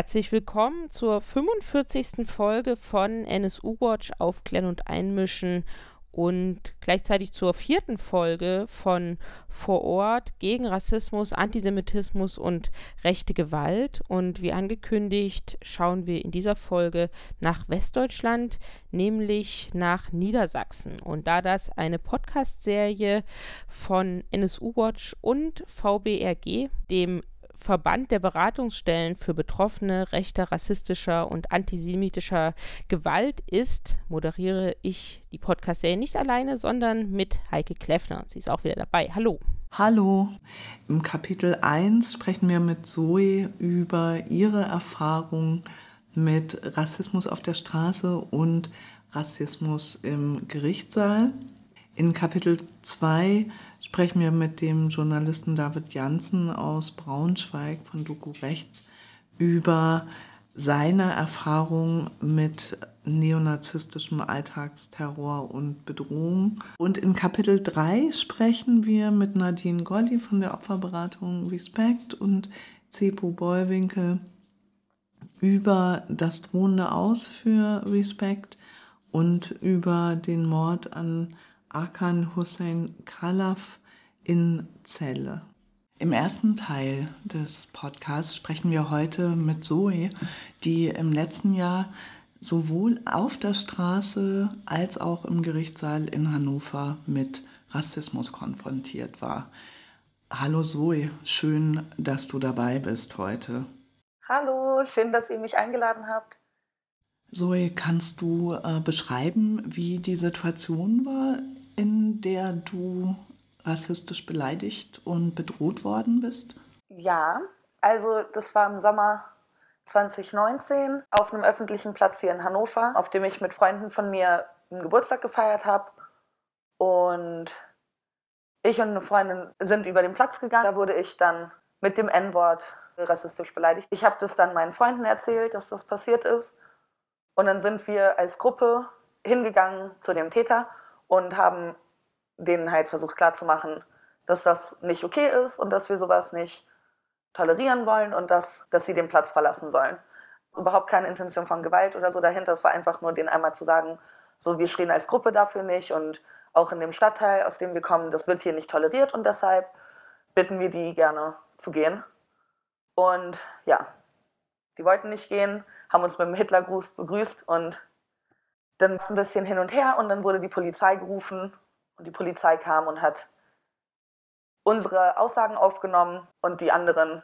Herzlich willkommen zur 45. Folge von NSU Watch Aufklären und Einmischen und gleichzeitig zur vierten Folge von Vor Ort gegen Rassismus, Antisemitismus und rechte Gewalt. Und wie angekündigt, schauen wir in dieser Folge nach Westdeutschland, nämlich nach Niedersachsen. Und da das eine Podcast-Serie von NSU Watch und VBRG, dem Verband der Beratungsstellen für Betroffene rechter, rassistischer und antisemitischer Gewalt ist, moderiere ich die Podcast-Serie nicht alleine, sondern mit Heike Kleffner. Sie ist auch wieder dabei. Hallo. Hallo. Im Kapitel 1 sprechen wir mit Zoe über ihre Erfahrung mit Rassismus auf der Straße und Rassismus im Gerichtssaal. In Kapitel 2 sprechen wir mit dem Journalisten David Janssen aus Braunschweig von Doku Rechts über seine Erfahrung mit neonazistischem Alltagsterror und Bedrohung. Und in Kapitel 3 sprechen wir mit Nadine Golli von der Opferberatung Respect und Cepo Bollwinkel über das drohende Aus für Respect und über den Mord an Akan Hussein Khalaf in Celle. Im ersten Teil des Podcasts sprechen wir heute mit Zoe, die im letzten Jahr sowohl auf der Straße als auch im Gerichtssaal in Hannover mit Rassismus konfrontiert war. Hallo Zoe, schön, dass du dabei bist heute. Hallo, schön, dass ihr mich eingeladen habt. Zoe, kannst du äh, beschreiben, wie die Situation war, in der du rassistisch beleidigt und bedroht worden bist? Ja, also das war im Sommer 2019 auf einem öffentlichen Platz hier in Hannover, auf dem ich mit Freunden von mir einen Geburtstag gefeiert habe. Und ich und eine Freundin sind über den Platz gegangen. Da wurde ich dann mit dem N-Wort rassistisch beleidigt. Ich habe das dann meinen Freunden erzählt, dass das passiert ist. Und dann sind wir als Gruppe hingegangen zu dem Täter und haben denen halt versucht klarzumachen, dass das nicht okay ist und dass wir sowas nicht tolerieren wollen und dass, dass sie den Platz verlassen sollen. Überhaupt keine Intention von Gewalt oder so dahinter. Es war einfach nur denen einmal zu sagen, so wir stehen als Gruppe dafür nicht und auch in dem Stadtteil, aus dem wir kommen, das wird hier nicht toleriert und deshalb bitten wir die gerne zu gehen. Und ja, die wollten nicht gehen, haben uns mit dem Hitlergruß begrüßt und dann ein bisschen hin und her und dann wurde die Polizei gerufen und die Polizei kam und hat unsere Aussagen aufgenommen und die anderen,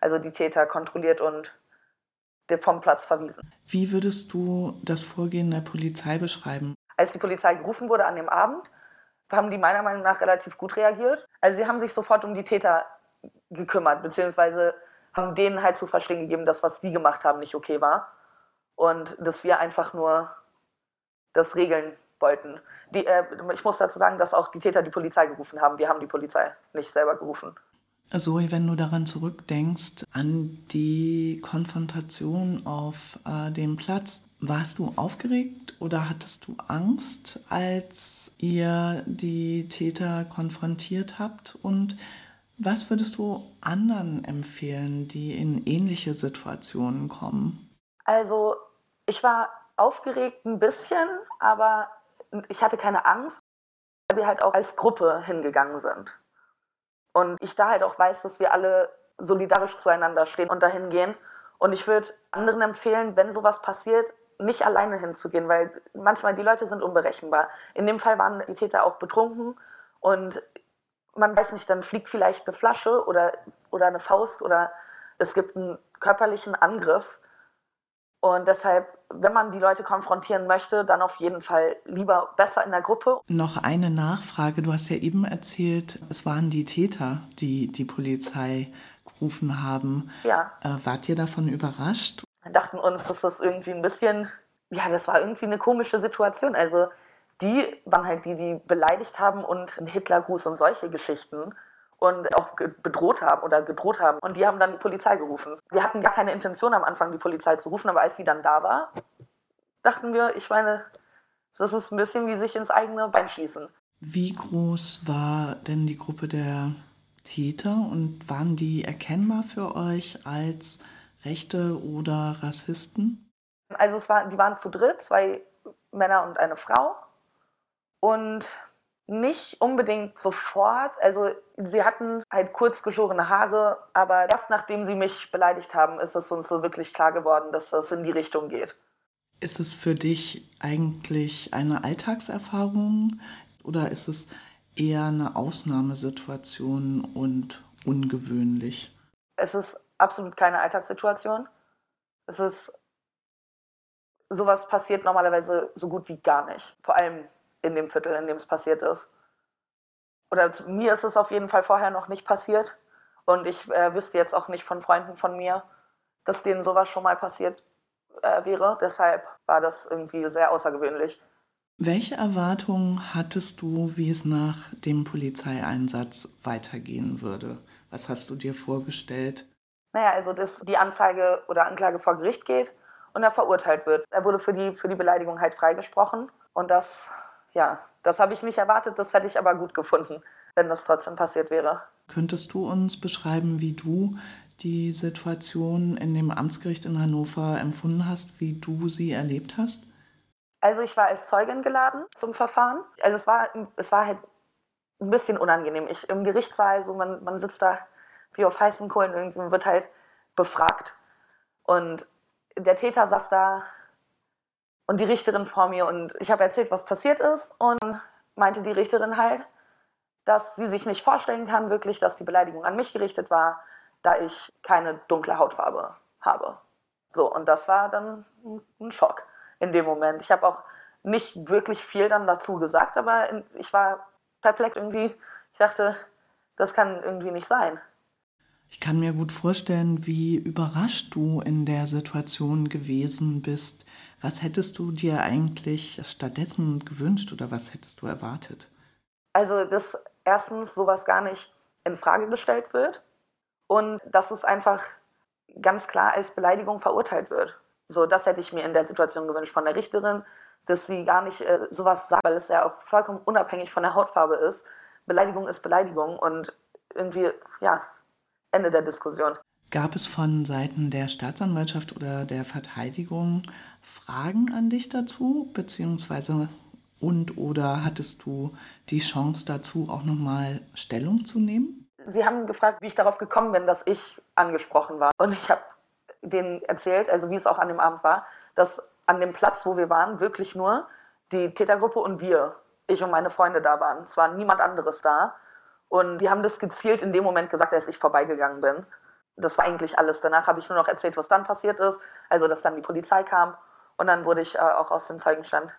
also die Täter, kontrolliert und vom Platz verwiesen. Wie würdest du das Vorgehen der Polizei beschreiben? Als die Polizei gerufen wurde an dem Abend, haben die meiner Meinung nach relativ gut reagiert. Also sie haben sich sofort um die Täter gekümmert, beziehungsweise haben denen halt zu verstehen gegeben, dass was die gemacht haben nicht okay war und dass wir einfach nur das regeln wollten. Die, äh, ich muss dazu sagen, dass auch die Täter die Polizei gerufen haben. Wir haben die Polizei nicht selber gerufen. Zoe, wenn du daran zurückdenkst, an die Konfrontation auf äh, dem Platz, warst du aufgeregt oder hattest du Angst, als ihr die Täter konfrontiert habt? Und was würdest du anderen empfehlen, die in ähnliche Situationen kommen? Also, ich war aufgeregt ein bisschen, aber ich hatte keine Angst, weil wir halt auch als Gruppe hingegangen sind. Und ich da halt auch weiß, dass wir alle solidarisch zueinander stehen und dahin gehen. Und ich würde anderen empfehlen, wenn sowas passiert, nicht alleine hinzugehen, weil manchmal die Leute sind unberechenbar. In dem Fall waren die Täter auch betrunken und man weiß nicht, dann fliegt vielleicht eine Flasche oder, oder eine Faust oder es gibt einen körperlichen Angriff und deshalb, wenn man die Leute konfrontieren möchte, dann auf jeden Fall lieber besser in der Gruppe. Noch eine Nachfrage. Du hast ja eben erzählt, es waren die Täter, die die Polizei gerufen haben. Ja. Äh, wart ihr davon überrascht? Wir dachten uns, dass das irgendwie ein bisschen, ja, das war irgendwie eine komische Situation. Also die waren halt die, die beleidigt haben und einen Hitlergruß und solche Geschichten und auch bedroht haben oder gedroht haben. Und die haben dann die Polizei gerufen. Wir hatten gar keine Intention am Anfang, die Polizei zu rufen, aber als sie dann da war, dachten wir, ich meine, das ist ein bisschen wie sich ins eigene Bein schießen. Wie groß war denn die Gruppe der Täter und waren die erkennbar für euch als Rechte oder Rassisten? Also es war, die waren zu dritt, zwei Männer und eine Frau. Und nicht unbedingt sofort. Also sie hatten halt kurz geschorene Haare, aber erst nachdem sie mich beleidigt haben, ist es uns so wirklich klar geworden, dass das in die Richtung geht. Ist es für dich eigentlich eine Alltagserfahrung oder ist es eher eine Ausnahmesituation und ungewöhnlich? Es ist absolut keine Alltagssituation. Es ist sowas passiert normalerweise so gut wie gar nicht. Vor allem in dem Viertel, in dem es passiert ist. Oder mir ist es auf jeden Fall vorher noch nicht passiert. Und ich äh, wüsste jetzt auch nicht von Freunden von mir, dass denen sowas schon mal passiert äh, wäre. Deshalb war das irgendwie sehr außergewöhnlich. Welche Erwartungen hattest du, wie es nach dem Polizeieinsatz weitergehen würde? Was hast du dir vorgestellt? Naja, also dass die Anzeige oder Anklage vor Gericht geht und er verurteilt wird. Er wurde für die, für die Beleidigung halt freigesprochen. Und das, ja, das habe ich nicht erwartet, das hätte ich aber gut gefunden, wenn das trotzdem passiert wäre. Könntest du uns beschreiben, wie du die Situation in dem Amtsgericht in Hannover empfunden hast, wie du sie erlebt hast? Also ich war als Zeugin geladen zum Verfahren. Also es war, es war halt ein bisschen unangenehm. Ich im Gerichtssaal, so man, man sitzt da wie auf heißen Kohlen, irgendwie wird halt befragt. Und der Täter saß da und die Richterin vor mir und ich habe erzählt, was passiert ist und meinte die Richterin halt, dass sie sich nicht vorstellen kann, wirklich, dass die Beleidigung an mich gerichtet war, da ich keine dunkle Hautfarbe habe. So, und das war dann ein Schock in dem Moment. Ich habe auch nicht wirklich viel dann dazu gesagt, aber ich war perplex irgendwie. Ich dachte, das kann irgendwie nicht sein. Ich kann mir gut vorstellen, wie überrascht du in der Situation gewesen bist. Was hättest du dir eigentlich stattdessen gewünscht oder was hättest du erwartet? Also, dass erstens sowas gar nicht in Frage gestellt wird und dass es einfach ganz klar als Beleidigung verurteilt wird. So, das hätte ich mir in der Situation gewünscht von der Richterin, dass sie gar nicht äh, sowas sagt, weil es ja auch vollkommen unabhängig von der Hautfarbe ist. Beleidigung ist Beleidigung und irgendwie, ja, Ende der Diskussion. Gab es von Seiten der Staatsanwaltschaft oder der Verteidigung Fragen an dich dazu, beziehungsweise und oder hattest du die Chance dazu, auch nochmal Stellung zu nehmen? Sie haben gefragt, wie ich darauf gekommen bin, dass ich angesprochen war. Und ich habe denen erzählt, also wie es auch an dem Abend war, dass an dem Platz, wo wir waren, wirklich nur die Tätergruppe und wir, ich und meine Freunde da waren. Es war niemand anderes da. Und die haben das gezielt in dem Moment gesagt, als ich vorbeigegangen bin. Das war eigentlich alles. Danach habe ich nur noch erzählt, was dann passiert ist. Also, dass dann die Polizei kam. Und dann wurde ich äh, auch aus dem Zeugenstand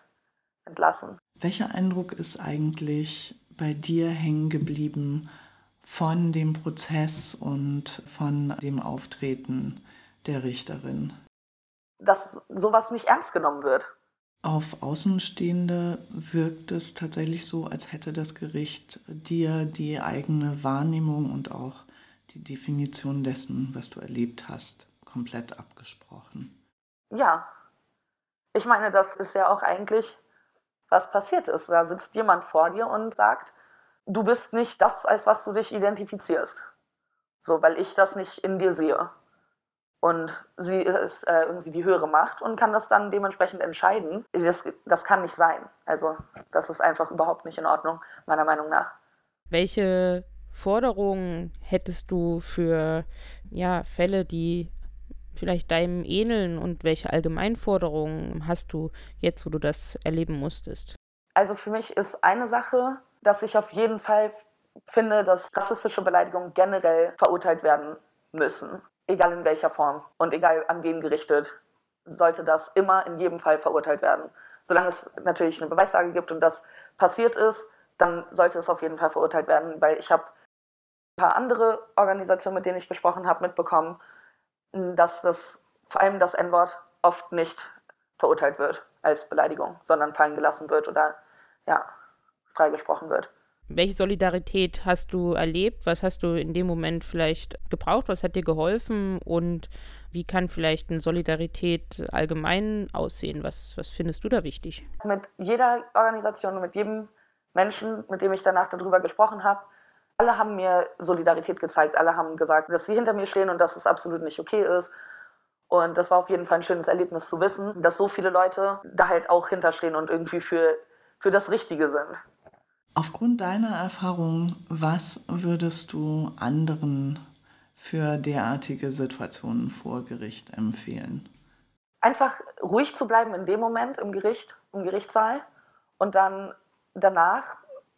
entlassen. Welcher Eindruck ist eigentlich bei dir hängen geblieben von dem Prozess und von dem Auftreten der Richterin? Dass sowas nicht ernst genommen wird. Auf Außenstehende wirkt es tatsächlich so, als hätte das Gericht dir die eigene Wahrnehmung und auch die Definition dessen, was du erlebt hast, komplett abgesprochen. Ja. Ich meine, das ist ja auch eigentlich, was passiert ist. Da sitzt jemand vor dir und sagt, du bist nicht das, als was du dich identifizierst. So, weil ich das nicht in dir sehe und sie ist äh, irgendwie die höhere Macht und kann das dann dementsprechend entscheiden. Das, das kann nicht sein. Also das ist einfach überhaupt nicht in Ordnung, meiner Meinung nach. Welche Forderungen hättest du für ja, Fälle, die vielleicht deinem ähneln und welche Allgemeinforderungen hast du jetzt, wo du das erleben musstest? Also für mich ist eine Sache, dass ich auf jeden Fall finde, dass rassistische Beleidigungen generell verurteilt werden müssen egal in welcher Form und egal an wen gerichtet, sollte das immer in jedem Fall verurteilt werden. Solange es natürlich eine Beweislage gibt und das passiert ist, dann sollte es auf jeden Fall verurteilt werden, weil ich habe ein paar andere Organisationen, mit denen ich gesprochen habe, mitbekommen, dass das vor allem das N-Wort oft nicht verurteilt wird als Beleidigung, sondern fallen gelassen wird oder ja, freigesprochen wird. Welche Solidarität hast du erlebt? Was hast du in dem Moment vielleicht gebraucht? Was hat dir geholfen? Und wie kann vielleicht eine Solidarität allgemein aussehen? Was, was findest du da wichtig? Mit jeder Organisation, mit jedem Menschen, mit dem ich danach darüber gesprochen habe, alle haben mir Solidarität gezeigt. Alle haben gesagt, dass sie hinter mir stehen und dass es absolut nicht okay ist. Und das war auf jeden Fall ein schönes Erlebnis zu wissen, dass so viele Leute da halt auch hinterstehen und irgendwie für, für das Richtige sind. Aufgrund deiner Erfahrung, was würdest du anderen für derartige Situationen vor Gericht empfehlen? Einfach ruhig zu bleiben in dem Moment im Gericht, im Gerichtssaal und dann danach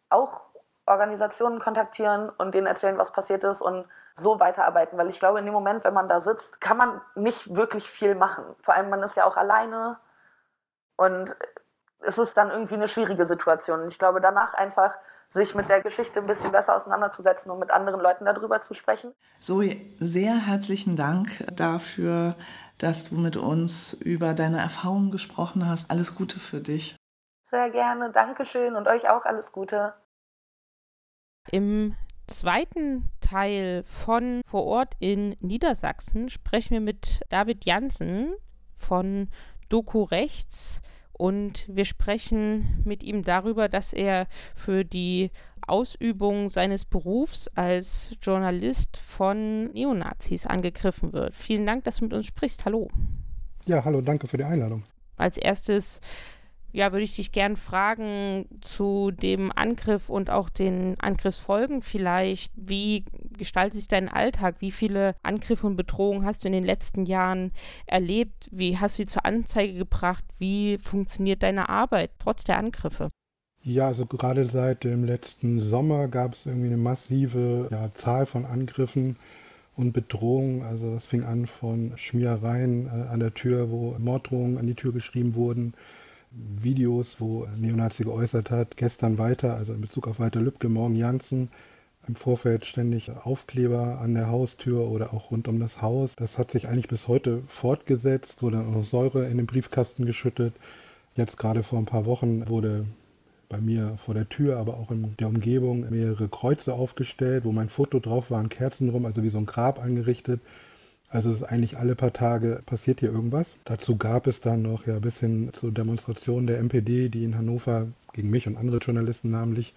auch Organisationen kontaktieren und denen erzählen, was passiert ist und so weiterarbeiten, weil ich glaube, in dem Moment, wenn man da sitzt, kann man nicht wirklich viel machen. Vor allem, man ist ja auch alleine und es ist dann irgendwie eine schwierige Situation. Und ich glaube, danach einfach sich mit der Geschichte ein bisschen besser auseinanderzusetzen und mit anderen Leuten darüber zu sprechen. Zoe, sehr herzlichen Dank dafür, dass du mit uns über deine Erfahrungen gesprochen hast. Alles Gute für dich. Sehr gerne, Dankeschön und euch auch alles Gute. Im zweiten Teil von Vor Ort in Niedersachsen sprechen wir mit David Jansen von Doku Rechts und wir sprechen mit ihm darüber, dass er für die Ausübung seines Berufs als Journalist von Neonazis angegriffen wird. Vielen Dank, dass du mit uns sprichst. Hallo. Ja, hallo, danke für die Einladung. Als erstes ja, würde ich dich gern fragen zu dem Angriff und auch den Angriffsfolgen vielleicht. Wie gestaltet sich dein Alltag? Wie viele Angriffe und Bedrohungen hast du in den letzten Jahren erlebt? Wie hast du sie zur Anzeige gebracht? Wie funktioniert deine Arbeit trotz der Angriffe? Ja, also gerade seit dem letzten Sommer gab es irgendwie eine massive ja, Zahl von Angriffen und Bedrohungen. Also das fing an von Schmierereien äh, an der Tür, wo Morddrohungen an die Tür geschrieben wurden, Videos, wo Neonazi geäußert hat, gestern weiter, also in Bezug auf Walter Lübcke, morgen Janssen, im Vorfeld ständig Aufkleber an der Haustür oder auch rund um das Haus. Das hat sich eigentlich bis heute fortgesetzt, wurde auch Säure in den Briefkasten geschüttet. Jetzt gerade vor ein paar Wochen wurde bei mir vor der Tür, aber auch in der Umgebung mehrere Kreuze aufgestellt, wo mein Foto drauf war, Kerzen rum, also wie so ein Grab angerichtet. Also es ist eigentlich alle paar Tage passiert hier irgendwas. Dazu gab es dann noch ja bis hin zu Demonstrationen der MPD, die in Hannover gegen mich und andere Journalisten namentlich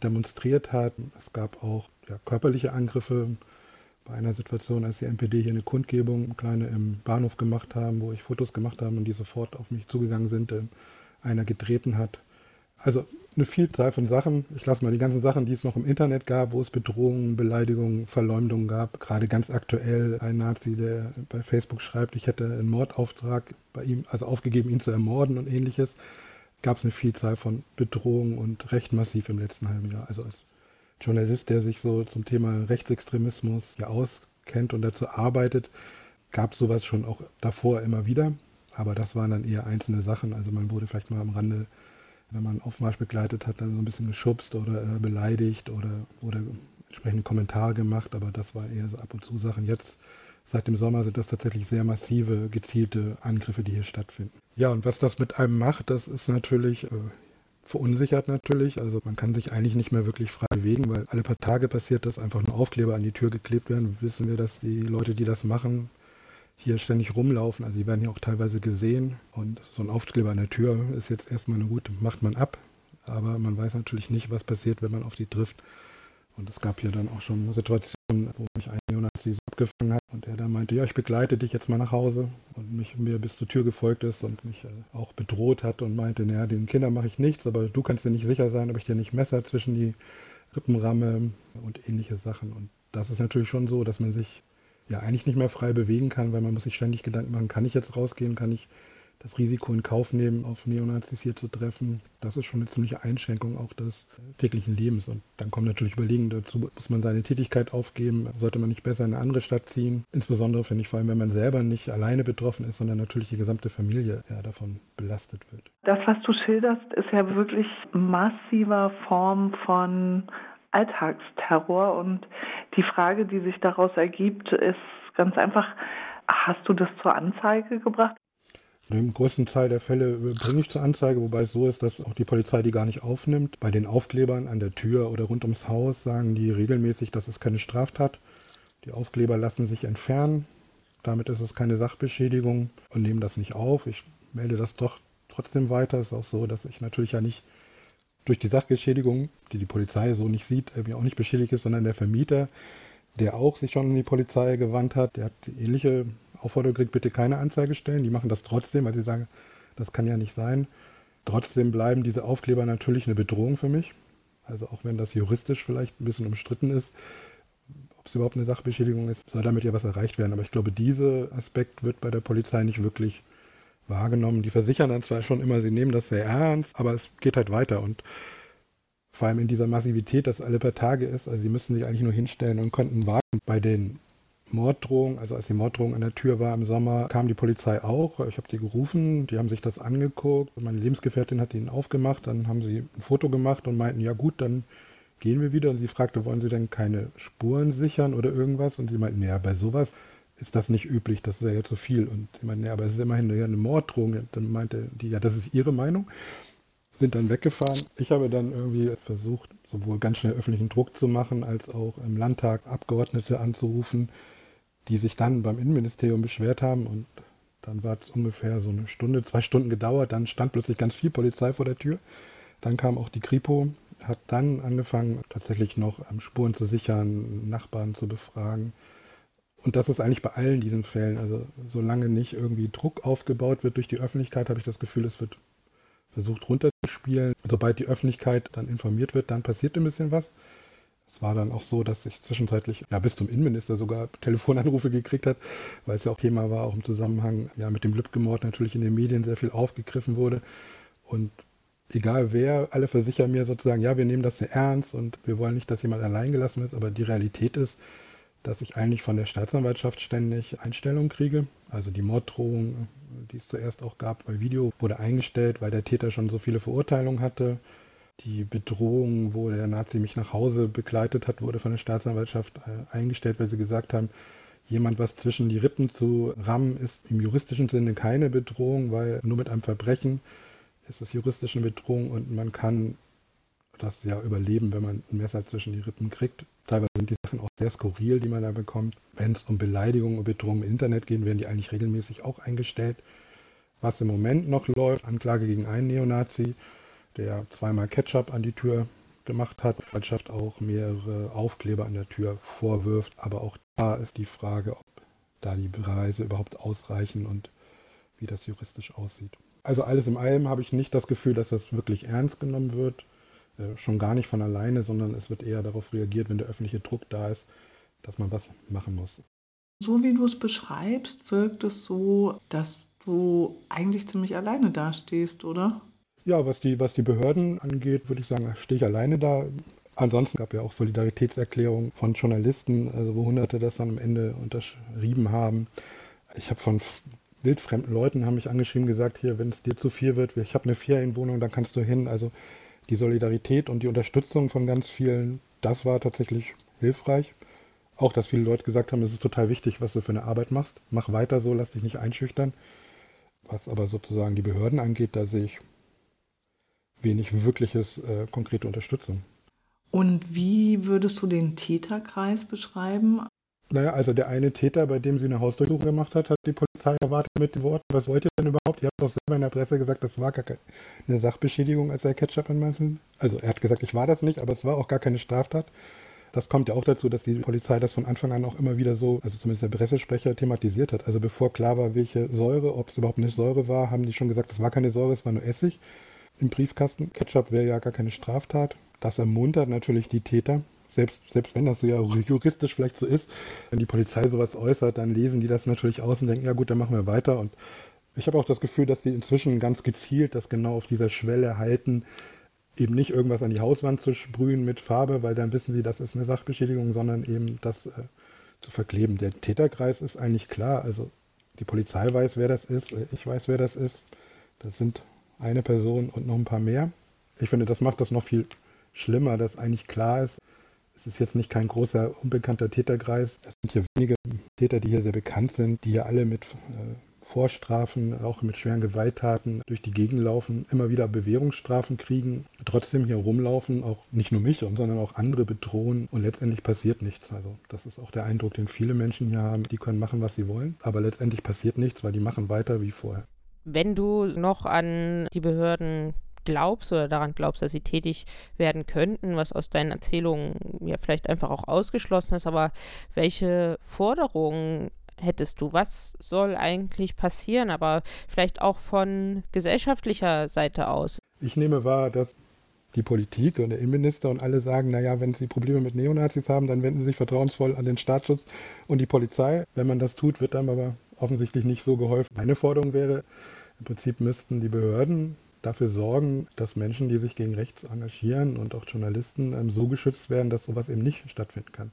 demonstriert hat. Es gab auch ja, körperliche Angriffe bei einer Situation, als die NPD hier eine Kundgebung kleine im Bahnhof gemacht haben, wo ich Fotos gemacht habe und die sofort auf mich zugegangen sind, äh, einer getreten hat. Also eine Vielzahl von Sachen. Ich lasse mal die ganzen Sachen, die es noch im Internet gab, wo es Bedrohungen, Beleidigungen, Verleumdungen gab. Gerade ganz aktuell ein Nazi, der bei Facebook schreibt, ich hätte einen Mordauftrag bei ihm, also aufgegeben, ihn zu ermorden und ähnliches. Gab es eine Vielzahl von Bedrohungen und recht massiv im letzten halben Jahr. Also als Journalist, der sich so zum Thema Rechtsextremismus ja auskennt und dazu arbeitet, gab es sowas schon auch davor immer wieder. Aber das waren dann eher einzelne Sachen. Also man wurde vielleicht mal am Rande wenn man Aufmarsch begleitet hat, dann so ein bisschen geschubst oder äh, beleidigt oder, oder entsprechende Kommentare gemacht, aber das war eher so ab und zu Sachen. Jetzt, seit dem Sommer, sind das tatsächlich sehr massive, gezielte Angriffe, die hier stattfinden. Ja, und was das mit einem macht, das ist natürlich äh, verunsichert natürlich. Also man kann sich eigentlich nicht mehr wirklich frei bewegen, weil alle paar Tage passiert das, einfach nur Aufkleber an die Tür geklebt werden. Wissen wir, dass die Leute, die das machen, hier ständig rumlaufen. Also die werden ja auch teilweise gesehen. Und so ein Aufkleber an der Tür ist jetzt erstmal eine gute, macht man ab. Aber man weiß natürlich nicht, was passiert, wenn man auf die trifft. Und es gab hier dann auch schon Situationen, wo mich ein Neonazi abgefangen hat und er dann meinte, ja, ich begleite dich jetzt mal nach Hause und mich mir bis zur Tür gefolgt ist und mich äh, auch bedroht hat und meinte, naja, den Kindern mache ich nichts, aber du kannst dir nicht sicher sein, ob ich dir nicht Messer zwischen die Rippen ramme und ähnliche Sachen. Und das ist natürlich schon so, dass man sich ja eigentlich nicht mehr frei bewegen kann, weil man muss sich ständig Gedanken machen, kann ich jetzt rausgehen, kann ich das Risiko in Kauf nehmen, auf Neonazis hier zu treffen. Das ist schon eine ziemliche Einschränkung auch des täglichen Lebens. Und dann kommen natürlich Überlegungen dazu, muss man seine Tätigkeit aufgeben, sollte man nicht besser in eine andere Stadt ziehen. Insbesondere finde ich vor allem, wenn man selber nicht alleine betroffen ist, sondern natürlich die gesamte Familie ja, davon belastet wird. Das, was du schilderst, ist ja wirklich massiver Form von Alltagsterror. Und die Frage, die sich daraus ergibt, ist ganz einfach, hast du das zur Anzeige gebracht? Im größten Teil der Fälle bringe ich zur Anzeige, wobei es so ist, dass auch die Polizei die gar nicht aufnimmt. Bei den Aufklebern an der Tür oder rund ums Haus sagen die regelmäßig, dass es keine Straftat. Die Aufkleber lassen sich entfernen. Damit ist es keine Sachbeschädigung und nehmen das nicht auf. Ich melde das doch trotzdem weiter. Es ist auch so, dass ich natürlich ja nicht durch die Sachgeschädigung, die die Polizei so nicht sieht, irgendwie auch nicht beschädigt ist, sondern der Vermieter, der auch sich schon an die Polizei gewandt hat, der hat ähnliche Aufforderung kriegt, bitte keine Anzeige stellen. Die machen das trotzdem, weil sie sagen, das kann ja nicht sein. Trotzdem bleiben diese Aufkleber natürlich eine Bedrohung für mich. Also auch wenn das juristisch vielleicht ein bisschen umstritten ist, ob es überhaupt eine Sachbeschädigung ist, soll damit ja was erreicht werden. Aber ich glaube, dieser Aspekt wird bei der Polizei nicht wirklich wahrgenommen. Die versichern dann zwar schon immer, sie nehmen das sehr ernst, aber es geht halt weiter und vor allem in dieser Massivität, dass alle paar Tage ist, also sie müssten sich eigentlich nur hinstellen und konnten warten. Bei den Morddrohungen, also als die Morddrohung an der Tür war im Sommer, kam die Polizei auch. Ich habe die gerufen, die haben sich das angeguckt. Meine Lebensgefährtin hat ihnen aufgemacht, dann haben sie ein Foto gemacht und meinten, ja gut, dann gehen wir wieder. Und sie fragte, wollen Sie denn keine Spuren sichern oder irgendwas? Und sie meinten, ja, bei sowas ist das nicht üblich, das wäre ja zu viel. Und sie meinten, ja, aber es ist immerhin eine Morddrohung. Dann meinte die, ja, das ist Ihre Meinung. Sind dann weggefahren. Ich habe dann irgendwie versucht, sowohl ganz schnell öffentlichen Druck zu machen, als auch im Landtag Abgeordnete anzurufen, die sich dann beim Innenministerium beschwert haben. Und dann war es ungefähr so eine Stunde, zwei Stunden gedauert. Dann stand plötzlich ganz viel Polizei vor der Tür. Dann kam auch die Kripo, hat dann angefangen, tatsächlich noch Spuren zu sichern, Nachbarn zu befragen. Und das ist eigentlich bei allen diesen Fällen. Also solange nicht irgendwie Druck aufgebaut wird durch die Öffentlichkeit, habe ich das Gefühl, es wird versucht runterzuspielen. Sobald die Öffentlichkeit dann informiert wird, dann passiert ein bisschen was. Es war dann auch so, dass ich zwischenzeitlich ja bis zum Innenminister sogar Telefonanrufe gekriegt hat, weil es ja auch Thema war, auch im Zusammenhang ja mit dem Lübcke-Mord natürlich in den Medien sehr viel aufgegriffen wurde. Und egal wer, alle versichern mir sozusagen, ja, wir nehmen das sehr ernst und wir wollen nicht, dass jemand allein gelassen wird, aber die Realität ist, dass ich eigentlich von der Staatsanwaltschaft ständig Einstellungen kriege. Also die Morddrohung, die es zuerst auch gab bei Video, wurde eingestellt, weil der Täter schon so viele Verurteilungen hatte. Die Bedrohung, wo der Nazi mich nach Hause begleitet hat, wurde von der Staatsanwaltschaft äh, eingestellt, weil sie gesagt haben, jemand was zwischen die Rippen zu rammen, ist im juristischen Sinne keine Bedrohung, weil nur mit einem Verbrechen ist es juristisch eine Bedrohung und man kann das ja überleben, wenn man ein Messer zwischen die Rippen kriegt. Teilweise sind die Sachen auch sehr skurril, die man da bekommt. Wenn es um Beleidigungen und Bedrohungen im Internet geht, werden die eigentlich regelmäßig auch eingestellt. Was im Moment noch läuft, Anklage gegen einen Neonazi, der zweimal Ketchup an die Tür gemacht hat, Die Mannschaft auch mehrere Aufkleber an der Tür vorwirft. Aber auch da ist die Frage, ob da die Beweise überhaupt ausreichen und wie das juristisch aussieht. Also alles in allem habe ich nicht das Gefühl, dass das wirklich ernst genommen wird. Äh, schon gar nicht von alleine, sondern es wird eher darauf reagiert, wenn der öffentliche Druck da ist, dass man was machen muss. So wie du es beschreibst, wirkt es so, dass du eigentlich ziemlich alleine dastehst, oder? Ja, was die, was die Behörden angeht, würde ich sagen, stehe ich alleine da. Ansonsten gab es ja auch Solidaritätserklärungen von Journalisten, also wo Hunderte das dann am Ende unterschrieben haben. Ich habe von wildfremden Leuten haben mich angeschrieben gesagt, hier, wenn es dir zu viel wird, ich habe eine Ferienwohnung, dann kannst du hin. Also die Solidarität und die Unterstützung von ganz vielen, das war tatsächlich hilfreich. Auch, dass viele Leute gesagt haben, es ist total wichtig, was du für eine Arbeit machst. Mach weiter so, lass dich nicht einschüchtern. Was aber sozusagen die Behörden angeht, da sehe ich wenig wirkliches äh, konkrete Unterstützung. Und wie würdest du den Täterkreis beschreiben? Naja, also der eine Täter, bei dem sie eine Hausdurchsuchung gemacht hat, hat die Polizei erwartet mit den Worten, was wollt ihr denn überhaupt? Ihr habt doch selber in der Presse gesagt, das war gar keine Sachbeschädigung, als er Ketchup anmachen. Also er hat gesagt, ich war das nicht, aber es war auch gar keine Straftat. Das kommt ja auch dazu, dass die Polizei das von Anfang an auch immer wieder so, also zumindest der Pressesprecher, thematisiert hat. Also bevor klar war, welche Säure, ob es überhaupt eine Säure war, haben die schon gesagt, das war keine Säure, es war nur Essig im Briefkasten. Ketchup wäre ja gar keine Straftat. Das ermuntert natürlich die Täter, selbst, selbst wenn das so ja juristisch vielleicht so ist, wenn die Polizei sowas äußert, dann lesen die das natürlich aus und denken, ja gut, dann machen wir weiter. Und ich habe auch das Gefühl, dass die inzwischen ganz gezielt das genau auf dieser Schwelle halten, eben nicht irgendwas an die Hauswand zu sprühen mit Farbe, weil dann wissen sie, das ist eine Sachbeschädigung, sondern eben das äh, zu verkleben. Der Täterkreis ist eigentlich klar. Also die Polizei weiß, wer das ist, äh, ich weiß, wer das ist. Das sind eine Person und noch ein paar mehr. Ich finde, das macht das noch viel schlimmer, dass eigentlich klar ist, es ist jetzt nicht kein großer, unbekannter Täterkreis. Es sind hier wenige Täter, die hier sehr bekannt sind, die hier alle mit äh, Vorstrafen, auch mit schweren Gewalttaten durch die Gegend laufen, immer wieder Bewährungsstrafen kriegen, trotzdem hier rumlaufen, auch nicht nur mich, sondern auch andere bedrohen und letztendlich passiert nichts. Also das ist auch der Eindruck, den viele Menschen hier haben, die können machen, was sie wollen, aber letztendlich passiert nichts, weil die machen weiter wie vorher. Wenn du noch an die Behörden glaubst oder daran glaubst, dass sie tätig werden könnten, was aus deinen Erzählungen ja vielleicht einfach auch ausgeschlossen ist, aber welche Forderungen hättest du? Was soll eigentlich passieren, aber vielleicht auch von gesellschaftlicher Seite aus? Ich nehme wahr, dass die Politik und der Innenminister und alle sagen, naja, wenn sie Probleme mit Neonazis haben, dann wenden sie sich vertrauensvoll an den Staatsschutz und die Polizei. Wenn man das tut, wird dann aber offensichtlich nicht so geholfen. Meine Forderung wäre, im Prinzip müssten die Behörden dafür sorgen, dass Menschen, die sich gegen rechts engagieren und auch Journalisten ähm, so geschützt werden, dass sowas eben nicht stattfinden kann.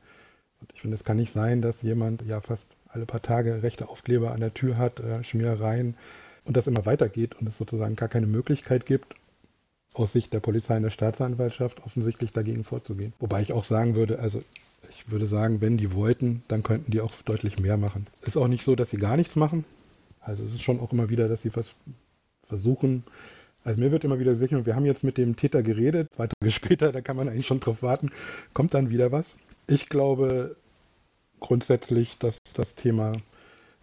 Und ich finde, es kann nicht sein, dass jemand ja fast alle paar Tage rechte Aufkleber an der Tür hat, äh, Schmierereien und das immer weitergeht und es sozusagen gar keine Möglichkeit gibt, aus Sicht der Polizei und der Staatsanwaltschaft offensichtlich dagegen vorzugehen. Wobei ich auch sagen würde, also ich würde sagen, wenn die wollten, dann könnten die auch deutlich mehr machen. Ist auch nicht so, dass sie gar nichts machen. Also es ist schon auch immer wieder, dass sie was versuchen. Also mir wird immer wieder sicher, wir haben jetzt mit dem Täter geredet, zwei Tage später, da kann man eigentlich schon drauf warten, kommt dann wieder was. Ich glaube grundsätzlich, dass das Thema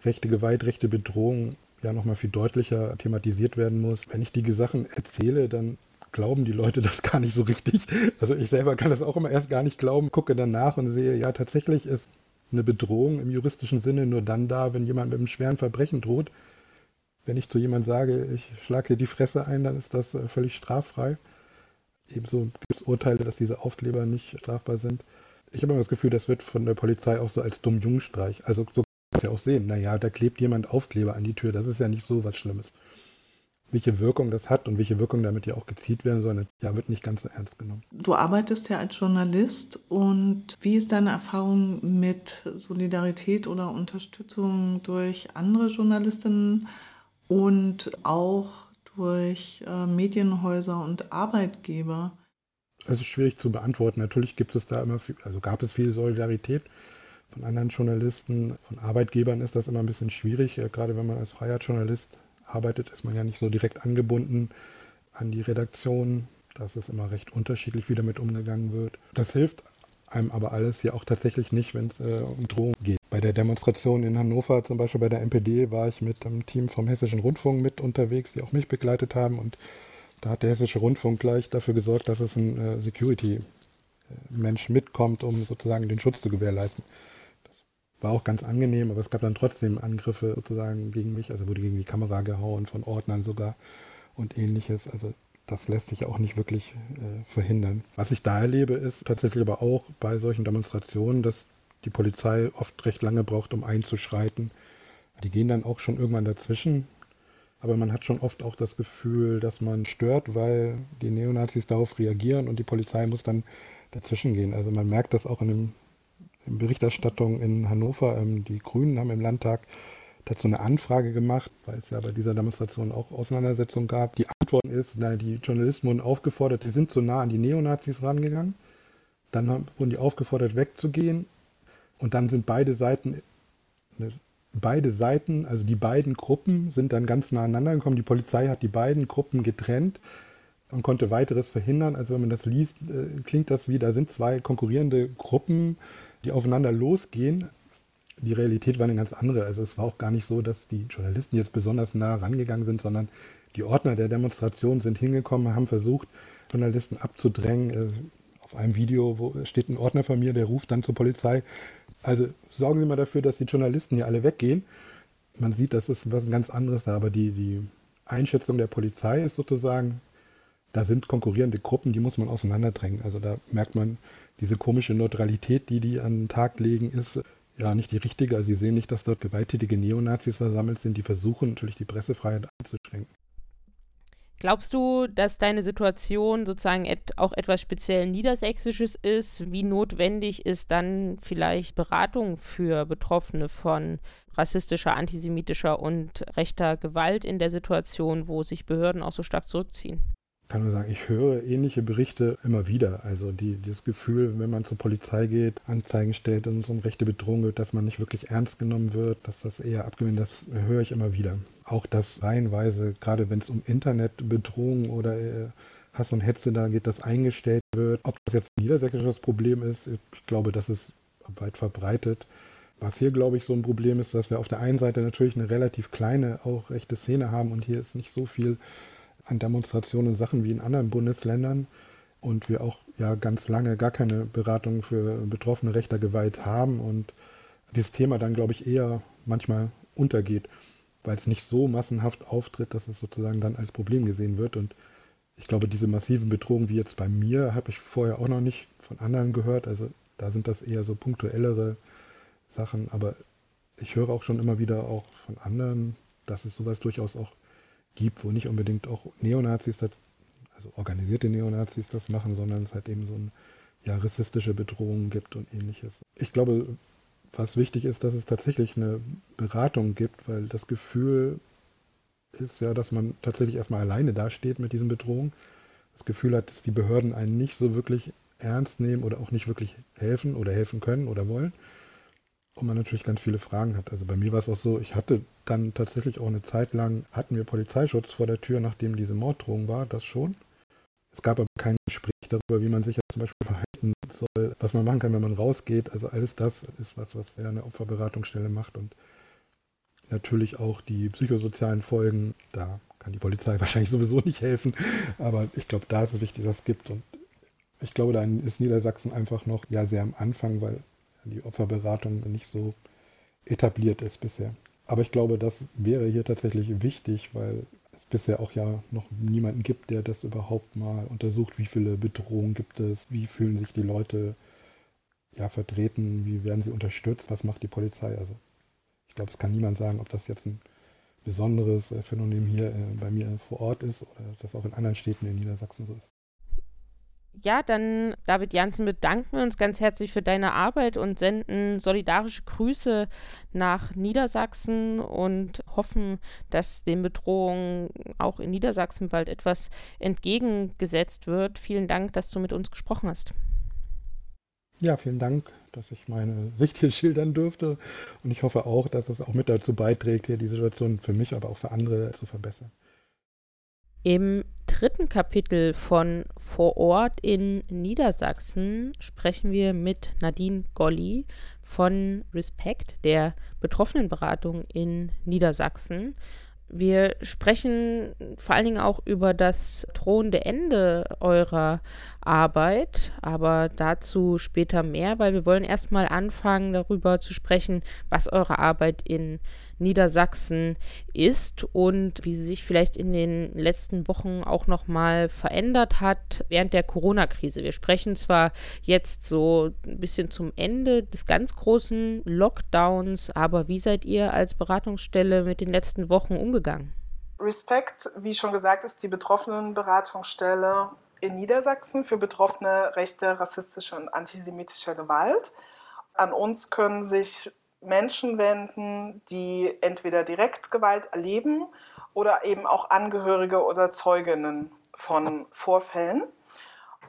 rechte Gewalt, rechte Bedrohung ja nochmal viel deutlicher thematisiert werden muss. Wenn ich die Sachen erzähle, dann glauben die Leute das gar nicht so richtig. Also ich selber kann das auch immer erst gar nicht glauben, gucke dann nach und sehe, ja, tatsächlich ist eine Bedrohung im juristischen Sinne nur dann da, wenn jemand mit einem schweren Verbrechen droht. Wenn ich zu jemand sage, ich schlage dir die Fresse ein, dann ist das äh, völlig straffrei. Ebenso gibt es Urteile, dass diese Aufkleber nicht strafbar sind. Ich habe immer das Gefühl, das wird von der Polizei auch so als dumm-Jungstreich. Also so kann man es ja auch sehen. Naja, da klebt jemand Aufkleber an die Tür. Das ist ja nicht so was Schlimmes welche Wirkung das hat und welche Wirkung damit ja auch gezielt werden soll, ja, wird nicht ganz so ernst genommen. Du arbeitest ja als Journalist und wie ist deine Erfahrung mit Solidarität oder Unterstützung durch andere Journalistinnen und auch durch äh, Medienhäuser und Arbeitgeber? Das ist schwierig zu beantworten. Natürlich gibt es da immer viel, also gab es viel Solidarität von anderen Journalisten, von Arbeitgebern ist das immer ein bisschen schwierig, gerade wenn man als Freiheitsjournalist arbeitet, ist man ja nicht so direkt angebunden an die Redaktion. Das ist immer recht unterschiedlich, wie damit umgegangen wird. Das hilft einem aber alles ja auch tatsächlich nicht, wenn es äh, um Drohungen geht. Bei der Demonstration in Hannover, zum Beispiel bei der NPD, war ich mit einem Team vom Hessischen Rundfunk mit unterwegs, die auch mich begleitet haben. Und da hat der Hessische Rundfunk gleich dafür gesorgt, dass es ein äh, Security-Mensch mitkommt, um sozusagen den Schutz zu gewährleisten. War auch ganz angenehm, aber es gab dann trotzdem Angriffe sozusagen gegen mich. Also wurde gegen die Kamera gehauen, von Ordnern sogar und ähnliches. Also das lässt sich auch nicht wirklich äh, verhindern. Was ich da erlebe, ist tatsächlich aber auch bei solchen Demonstrationen, dass die Polizei oft recht lange braucht, um einzuschreiten. Die gehen dann auch schon irgendwann dazwischen. Aber man hat schon oft auch das Gefühl, dass man stört, weil die Neonazis darauf reagieren und die Polizei muss dann dazwischen gehen. Also man merkt das auch in dem Berichterstattung in Hannover. Ähm, die Grünen haben im Landtag dazu eine Anfrage gemacht, weil es ja bei dieser Demonstration auch Auseinandersetzungen gab. Die Antwort ist, na, die Journalisten wurden aufgefordert, die sind so nah an die Neonazis rangegangen. Dann haben, wurden die aufgefordert, wegzugehen. Und dann sind beide Seiten, ne, beide Seiten, also die beiden Gruppen, sind dann ganz nah aneinander gekommen. Die Polizei hat die beiden Gruppen getrennt und konnte weiteres verhindern. Also wenn man das liest, äh, klingt das wie, da sind zwei konkurrierende Gruppen, die aufeinander losgehen. Die Realität war eine ganz andere. Also es war auch gar nicht so, dass die Journalisten jetzt besonders nah rangegangen sind, sondern die Ordner der Demonstration sind hingekommen, haben versucht, Journalisten abzudrängen. Äh, auf einem Video wo steht ein Ordner von mir, der ruft dann zur Polizei. Also sorgen Sie mal dafür, dass die Journalisten hier alle weggehen. Man sieht, das ist was ganz anderes da, aber die, die Einschätzung der Polizei ist sozusagen, da sind konkurrierende Gruppen, die muss man auseinanderdrängen. Also da merkt man, diese komische Neutralität, die die an den Tag legen, ist ja nicht die richtige. Also sie sehen nicht, dass dort gewalttätige Neonazis versammelt sind, die versuchen natürlich die Pressefreiheit einzuschränken. Glaubst du, dass deine Situation sozusagen et auch etwas speziell Niedersächsisches ist? Wie notwendig ist dann vielleicht Beratung für Betroffene von rassistischer, antisemitischer und rechter Gewalt in der Situation, wo sich Behörden auch so stark zurückziehen? Kann nur sagen, ich höre ähnliche Berichte immer wieder. Also die, dieses Gefühl, wenn man zur Polizei geht, Anzeigen stellt und so eine rechte Bedrohung wird, dass man nicht wirklich ernst genommen wird, dass das eher abgewinnt, das höre ich immer wieder. Auch das reihenweise, gerade wenn es um Internetbedrohung oder äh, Hass und Hetze da geht, das eingestellt wird. Ob das jetzt ein niedersächsisches Problem ist, ich glaube, das ist weit verbreitet. Was hier, glaube ich, so ein Problem ist, dass wir auf der einen Seite natürlich eine relativ kleine, auch rechte Szene haben und hier ist nicht so viel an Demonstrationen Sachen wie in anderen Bundesländern und wir auch ja ganz lange gar keine Beratung für Betroffene rechter Gewalt haben und dieses Thema dann, glaube ich, eher manchmal untergeht, weil es nicht so massenhaft auftritt, dass es sozusagen dann als Problem gesehen wird. Und ich glaube, diese massiven Bedrohungen wie jetzt bei mir habe ich vorher auch noch nicht von anderen gehört. Also da sind das eher so punktuellere Sachen. Aber ich höre auch schon immer wieder auch von anderen, dass es sowas durchaus auch gibt, wo nicht unbedingt auch Neonazis, das, also organisierte Neonazis das machen, sondern es halt eben so ein ja, rassistische Bedrohungen gibt und ähnliches. Ich glaube, was wichtig ist, dass es tatsächlich eine Beratung gibt, weil das Gefühl ist ja, dass man tatsächlich erstmal alleine dasteht mit diesen Bedrohungen. Das Gefühl hat, dass die Behörden einen nicht so wirklich ernst nehmen oder auch nicht wirklich helfen oder helfen können oder wollen. Und man natürlich ganz viele Fragen hat. Also bei mir war es auch so, ich hatte dann tatsächlich auch eine Zeit lang, hatten wir Polizeischutz vor der Tür, nachdem diese Morddrohung war, das schon. Es gab aber kein Gespräch darüber, wie man sich ja zum Beispiel verhalten soll, was man machen kann, wenn man rausgeht. Also alles das ist was, was ja eine Opferberatungsstelle macht und natürlich auch die psychosozialen Folgen. Da kann die Polizei wahrscheinlich sowieso nicht helfen, aber ich glaube, da ist es wichtig, dass es gibt und ich glaube, da ist Niedersachsen einfach noch ja sehr am Anfang, weil die Opferberatung nicht so etabliert ist bisher. Aber ich glaube, das wäre hier tatsächlich wichtig, weil bisher auch ja noch niemanden gibt, der das überhaupt mal untersucht, wie viele Bedrohungen gibt es, wie fühlen sich die Leute ja vertreten, wie werden sie unterstützt, was macht die Polizei. Also ich glaube, es kann niemand sagen, ob das jetzt ein besonderes äh, Phänomen hier äh, bei mir vor Ort ist oder das auch in anderen Städten in Niedersachsen so ist. Ja, dann, David Janssen, bedanken wir uns ganz herzlich für deine Arbeit und senden solidarische Grüße nach Niedersachsen und hoffen, dass den Bedrohungen auch in Niedersachsen bald etwas entgegengesetzt wird. Vielen Dank, dass du mit uns gesprochen hast. Ja, vielen Dank, dass ich meine Sicht hier schildern durfte. Und ich hoffe auch, dass es auch mit dazu beiträgt, hier die Situation für mich, aber auch für andere zu verbessern. Im dritten Kapitel von Vor Ort in Niedersachsen sprechen wir mit Nadine Golli von Respect, der Betroffenenberatung in Niedersachsen. Wir sprechen vor allen Dingen auch über das drohende Ende eurer Arbeit, aber dazu später mehr, weil wir wollen erstmal anfangen darüber zu sprechen, was eure Arbeit in Niedersachsen ist und wie sie sich vielleicht in den letzten Wochen auch noch mal verändert hat während der Corona-Krise. Wir sprechen zwar jetzt so ein bisschen zum Ende des ganz großen Lockdowns, aber wie seid ihr als Beratungsstelle mit den letzten Wochen umgegangen? Respekt, wie schon gesagt, ist die Betroffenenberatungsstelle in Niedersachsen für Betroffene rechte, rassistische und antisemitische Gewalt. An uns können sich Menschen wenden, die entweder direkt Gewalt erleben oder eben auch Angehörige oder Zeuginnen von Vorfällen.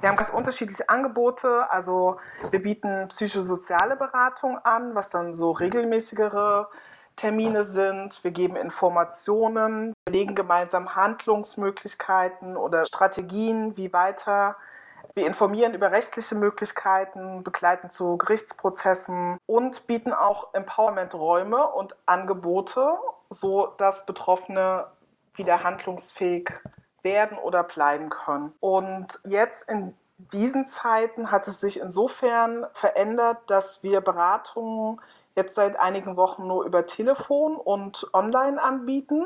Wir haben ganz unterschiedliche Angebote. Also wir bieten psychosoziale Beratung an, was dann so regelmäßigere Termine sind. Wir geben Informationen, wir legen gemeinsam Handlungsmöglichkeiten oder Strategien, wie weiter wir informieren über rechtliche Möglichkeiten, begleiten zu Gerichtsprozessen und bieten auch Empowerment-Räume und Angebote, so dass Betroffene wieder handlungsfähig werden oder bleiben können. Und jetzt in diesen Zeiten hat es sich insofern verändert, dass wir Beratungen jetzt seit einigen Wochen nur über Telefon und online anbieten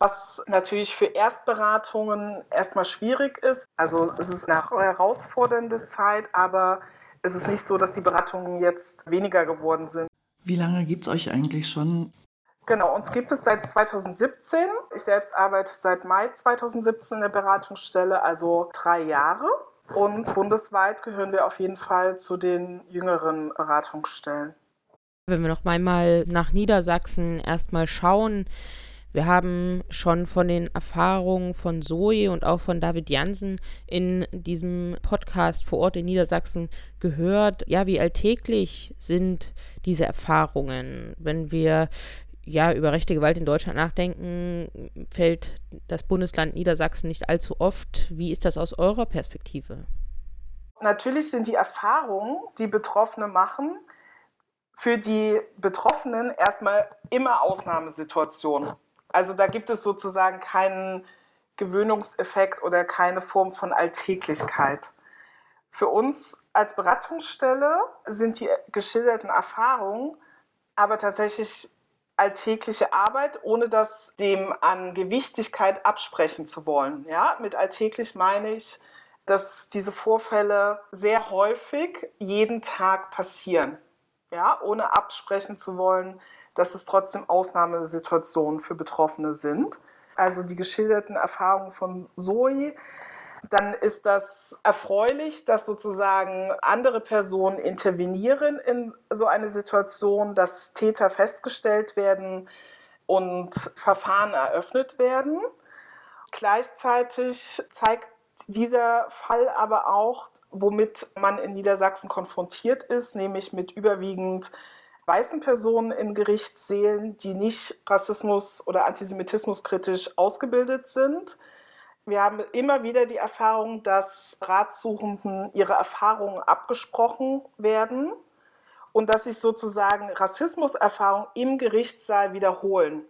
was natürlich für Erstberatungen erstmal schwierig ist. Also es ist eine herausfordernde Zeit, aber es ist nicht so, dass die Beratungen jetzt weniger geworden sind. Wie lange gibt es euch eigentlich schon? Genau, uns gibt es seit 2017. Ich selbst arbeite seit Mai 2017 in der Beratungsstelle, also drei Jahre. Und bundesweit gehören wir auf jeden Fall zu den jüngeren Beratungsstellen. Wenn wir noch einmal nach Niedersachsen erstmal schauen, wir haben schon von den Erfahrungen von Zoe und auch von David Jansen in diesem Podcast vor Ort in Niedersachsen gehört. Ja, wie alltäglich sind diese Erfahrungen? Wenn wir ja, über rechte Gewalt in Deutschland nachdenken, fällt das Bundesland Niedersachsen nicht allzu oft. Wie ist das aus eurer Perspektive? Natürlich sind die Erfahrungen, die Betroffene machen, für die Betroffenen erstmal immer Ausnahmesituationen. Also da gibt es sozusagen keinen Gewöhnungseffekt oder keine Form von Alltäglichkeit. Für uns als Beratungsstelle sind die geschilderten Erfahrungen aber tatsächlich alltägliche Arbeit, ohne das dem an Gewichtigkeit absprechen zu wollen. Ja, mit alltäglich meine ich, dass diese Vorfälle sehr häufig jeden Tag passieren. Ja, ohne absprechen zu wollen, dass es trotzdem Ausnahmesituationen für Betroffene sind. Also die geschilderten Erfahrungen von Zoe dann ist das erfreulich, dass sozusagen andere Personen intervenieren in so eine Situation, dass Täter festgestellt werden und Verfahren eröffnet werden. Gleichzeitig zeigt dieser Fall aber auch, womit man in Niedersachsen konfrontiert ist, nämlich mit überwiegend weißen Personen in Gerichtssälen, die nicht rassismus- oder antisemitismuskritisch ausgebildet sind wir haben immer wieder die Erfahrung, dass Ratsuchenden ihre Erfahrungen abgesprochen werden und dass sich sozusagen Rassismuserfahrungen im Gerichtssaal wiederholen.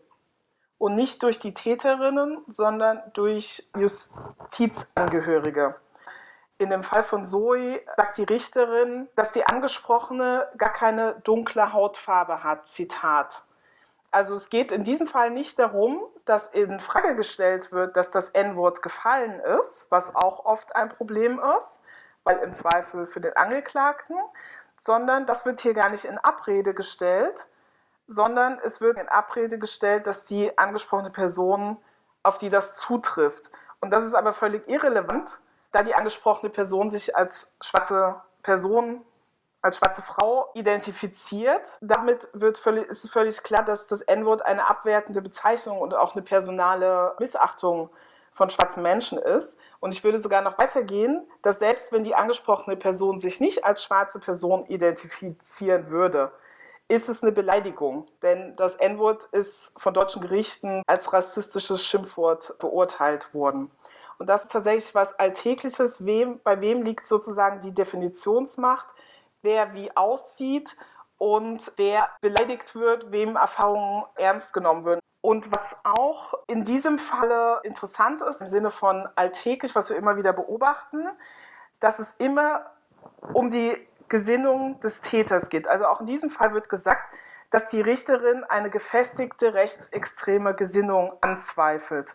Und nicht durch die Täterinnen, sondern durch Justizangehörige. In dem Fall von Zoe sagt die Richterin, dass die Angesprochene gar keine dunkle Hautfarbe hat. Zitat. Also es geht in diesem Fall nicht darum, dass in Frage gestellt wird, dass das N-Wort gefallen ist, was auch oft ein Problem ist, weil im Zweifel für den Angeklagten, sondern das wird hier gar nicht in Abrede gestellt, sondern es wird in Abrede gestellt, dass die angesprochene Person, auf die das zutrifft. Und das ist aber völlig irrelevant, da die angesprochene Person sich als schwarze Person als schwarze Frau identifiziert. Damit wird völlig, ist völlig klar, dass das N-Wort eine abwertende Bezeichnung und auch eine personale Missachtung von schwarzen Menschen ist. Und ich würde sogar noch weitergehen, dass selbst wenn die angesprochene Person sich nicht als schwarze Person identifizieren würde, ist es eine Beleidigung. Denn das N-Wort ist von deutschen Gerichten als rassistisches Schimpfwort beurteilt worden. Und das ist tatsächlich was Alltägliches. Wem, bei wem liegt sozusagen die Definitionsmacht? wer wie aussieht und wer beleidigt wird, wem Erfahrungen ernst genommen werden. Und was auch in diesem Falle interessant ist, im Sinne von alltäglich, was wir immer wieder beobachten, dass es immer um die Gesinnung des Täters geht. Also auch in diesem Fall wird gesagt, dass die Richterin eine gefestigte rechtsextreme Gesinnung anzweifelt.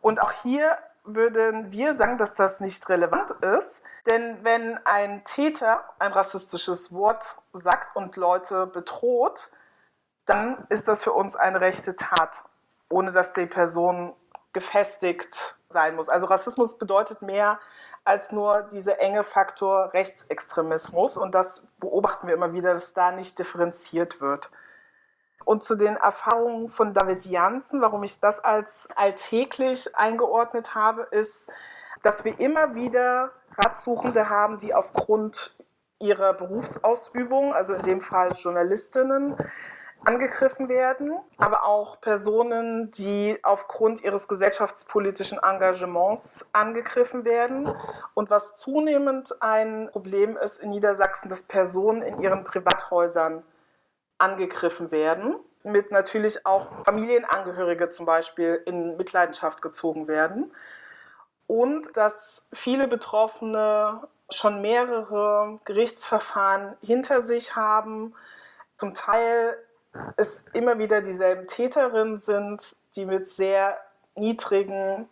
Und auch hier würden wir sagen, dass das nicht relevant ist. Denn wenn ein Täter ein rassistisches Wort sagt und Leute bedroht, dann ist das für uns eine rechte Tat, ohne dass die Person gefestigt sein muss. Also Rassismus bedeutet mehr als nur dieser enge Faktor Rechtsextremismus. Und das beobachten wir immer wieder, dass da nicht differenziert wird. Und zu den Erfahrungen von David Janssen, warum ich das als alltäglich eingeordnet habe, ist, dass wir immer wieder Ratsuchende haben, die aufgrund ihrer Berufsausübung, also in dem Fall Journalistinnen, angegriffen werden, aber auch Personen, die aufgrund ihres gesellschaftspolitischen Engagements angegriffen werden. Und was zunehmend ein Problem ist in Niedersachsen, dass Personen in ihren Privathäusern angegriffen werden, mit natürlich auch Familienangehörige zum Beispiel in Mitleidenschaft gezogen werden und dass viele Betroffene schon mehrere Gerichtsverfahren hinter sich haben, zum Teil es immer wieder dieselben Täterinnen sind, die mit sehr niedrigen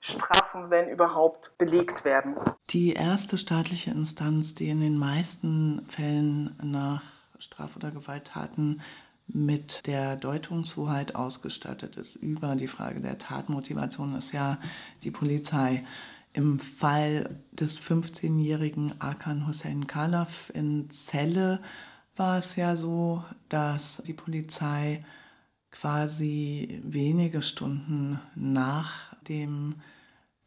Strafen, wenn überhaupt, belegt werden. Die erste staatliche Instanz, die in den meisten Fällen nach Straf- oder Gewalttaten mit der Deutungshoheit ausgestattet ist über die Frage der Tatmotivation, ist ja die Polizei. Im Fall des 15-jährigen Akan Hussein Kalaf in Celle war es ja so, dass die Polizei quasi wenige Stunden nachdem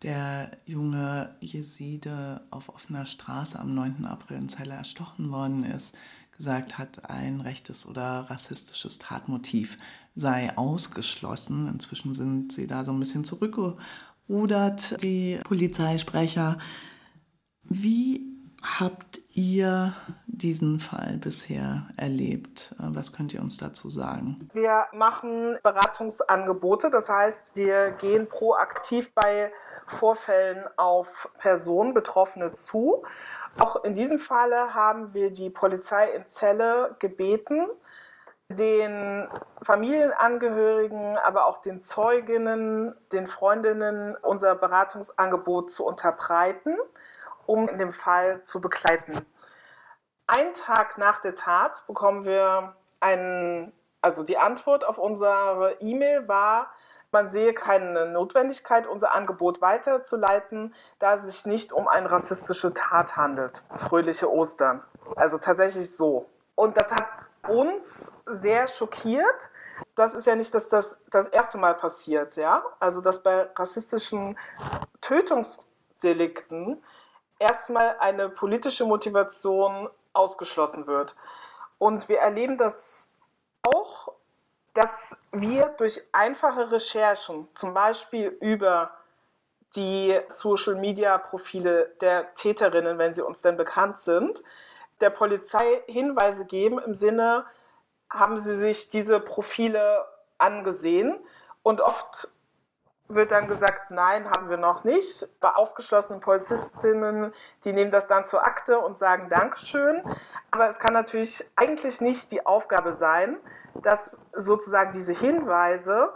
der junge Jeside auf offener Straße am 9. April in Celle erstochen worden ist, gesagt hat, ein rechtes oder rassistisches Tatmotiv sei ausgeschlossen. Inzwischen sind sie da so ein bisschen zurückgerudert, die Polizeisprecher. Wie habt ihr diesen Fall bisher erlebt? Was könnt ihr uns dazu sagen? Wir machen Beratungsangebote, das heißt, wir gehen proaktiv bei Vorfällen auf Personen, Betroffene zu auch in diesem Falle haben wir die Polizei in Celle gebeten, den Familienangehörigen, aber auch den Zeuginnen, den Freundinnen unser Beratungsangebot zu unterbreiten, um in dem Fall zu begleiten. Ein Tag nach der Tat bekommen wir einen, also die Antwort auf unsere E-Mail war, man sehe keine Notwendigkeit, unser Angebot weiterzuleiten, da es sich nicht um eine rassistische Tat handelt. Fröhliche Ostern. Also tatsächlich so. Und das hat uns sehr schockiert. Das ist ja nicht dass das, das erste Mal passiert, ja. Also, dass bei rassistischen Tötungsdelikten erstmal eine politische Motivation ausgeschlossen wird. Und wir erleben das auch dass wir durch einfache Recherchen, zum Beispiel über die Social-Media-Profile der Täterinnen, wenn sie uns denn bekannt sind, der Polizei Hinweise geben im Sinne, haben sie sich diese Profile angesehen und oft wird dann gesagt, nein, haben wir noch nicht. Bei aufgeschlossenen Polizistinnen, die nehmen das dann zur Akte und sagen Dankeschön. Aber es kann natürlich eigentlich nicht die Aufgabe sein, dass sozusagen diese Hinweise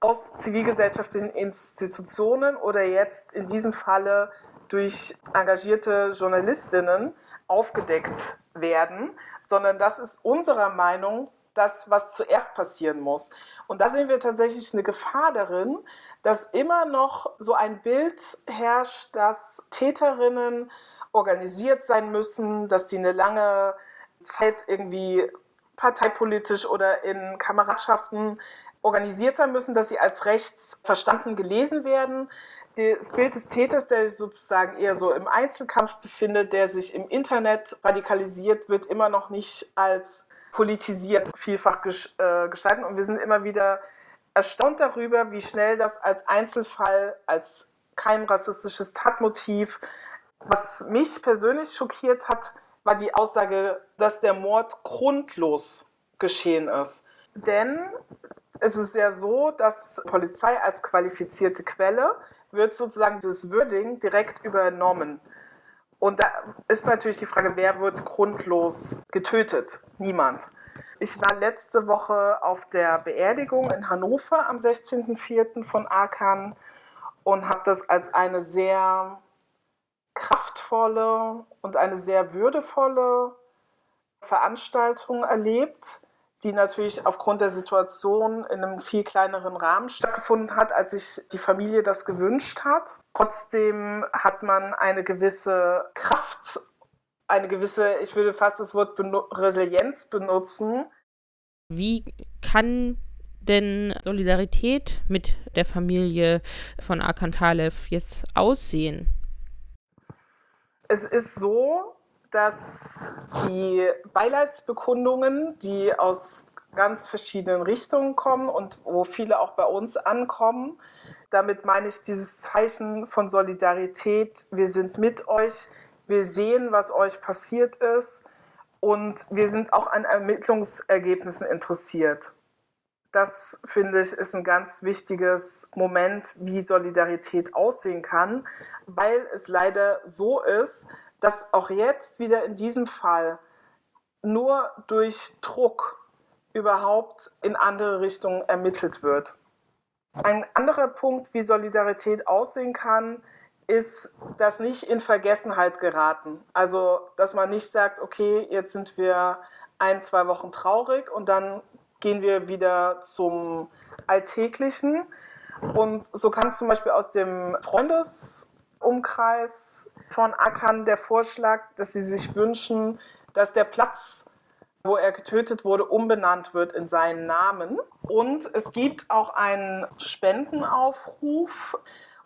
aus zivilgesellschaftlichen Institutionen oder jetzt in diesem Falle durch engagierte Journalistinnen aufgedeckt werden, sondern das ist unserer Meinung das, was zuerst passieren muss. Und da sehen wir tatsächlich eine Gefahr darin, dass immer noch so ein Bild herrscht, dass Täterinnen organisiert sein müssen, dass die eine lange Zeit irgendwie parteipolitisch oder in Kameradschaften organisiert sein müssen, dass sie als rechts verstanden gelesen werden. Das Bild des Täters, der sich sozusagen eher so im Einzelkampf befindet, der sich im Internet radikalisiert, wird immer noch nicht als politisiert vielfach äh, gestalten. Und wir sind immer wieder erstaunt darüber, wie schnell das als Einzelfall, als kein rassistisches Tatmotiv, was mich persönlich schockiert hat, war die Aussage, dass der Mord grundlos geschehen ist. Denn es ist ja so, dass Polizei als qualifizierte Quelle wird sozusagen dieses Wording direkt übernommen. Und da ist natürlich die Frage, wer wird grundlos getötet? Niemand. Ich war letzte Woche auf der Beerdigung in Hannover am 16.04. von Arkan und habe das als eine sehr kraftvolle und eine sehr würdevolle Veranstaltung erlebt, die natürlich aufgrund der Situation in einem viel kleineren Rahmen stattgefunden hat, als sich die Familie das gewünscht hat. Trotzdem hat man eine gewisse Kraft, eine gewisse, ich würde fast das Wort Benu Resilienz benutzen. Wie kann denn Solidarität mit der Familie von Arkan Kalev jetzt aussehen? Es ist so, dass die Beileidsbekundungen, die aus ganz verschiedenen Richtungen kommen und wo viele auch bei uns ankommen, damit meine ich dieses Zeichen von Solidarität. Wir sind mit euch, wir sehen, was euch passiert ist und wir sind auch an Ermittlungsergebnissen interessiert. Das finde ich ist ein ganz wichtiges Moment, wie Solidarität aussehen kann, weil es leider so ist, dass auch jetzt wieder in diesem Fall nur durch Druck überhaupt in andere Richtungen ermittelt wird. Ein anderer Punkt, wie Solidarität aussehen kann, ist das nicht in Vergessenheit geraten. Also, dass man nicht sagt, okay, jetzt sind wir ein, zwei Wochen traurig und dann gehen wir wieder zum Alltäglichen. Und so kam zum Beispiel aus dem Freundesumkreis von Akan der Vorschlag, dass sie sich wünschen, dass der Platz, wo er getötet wurde, umbenannt wird in seinen Namen. Und es gibt auch einen Spendenaufruf,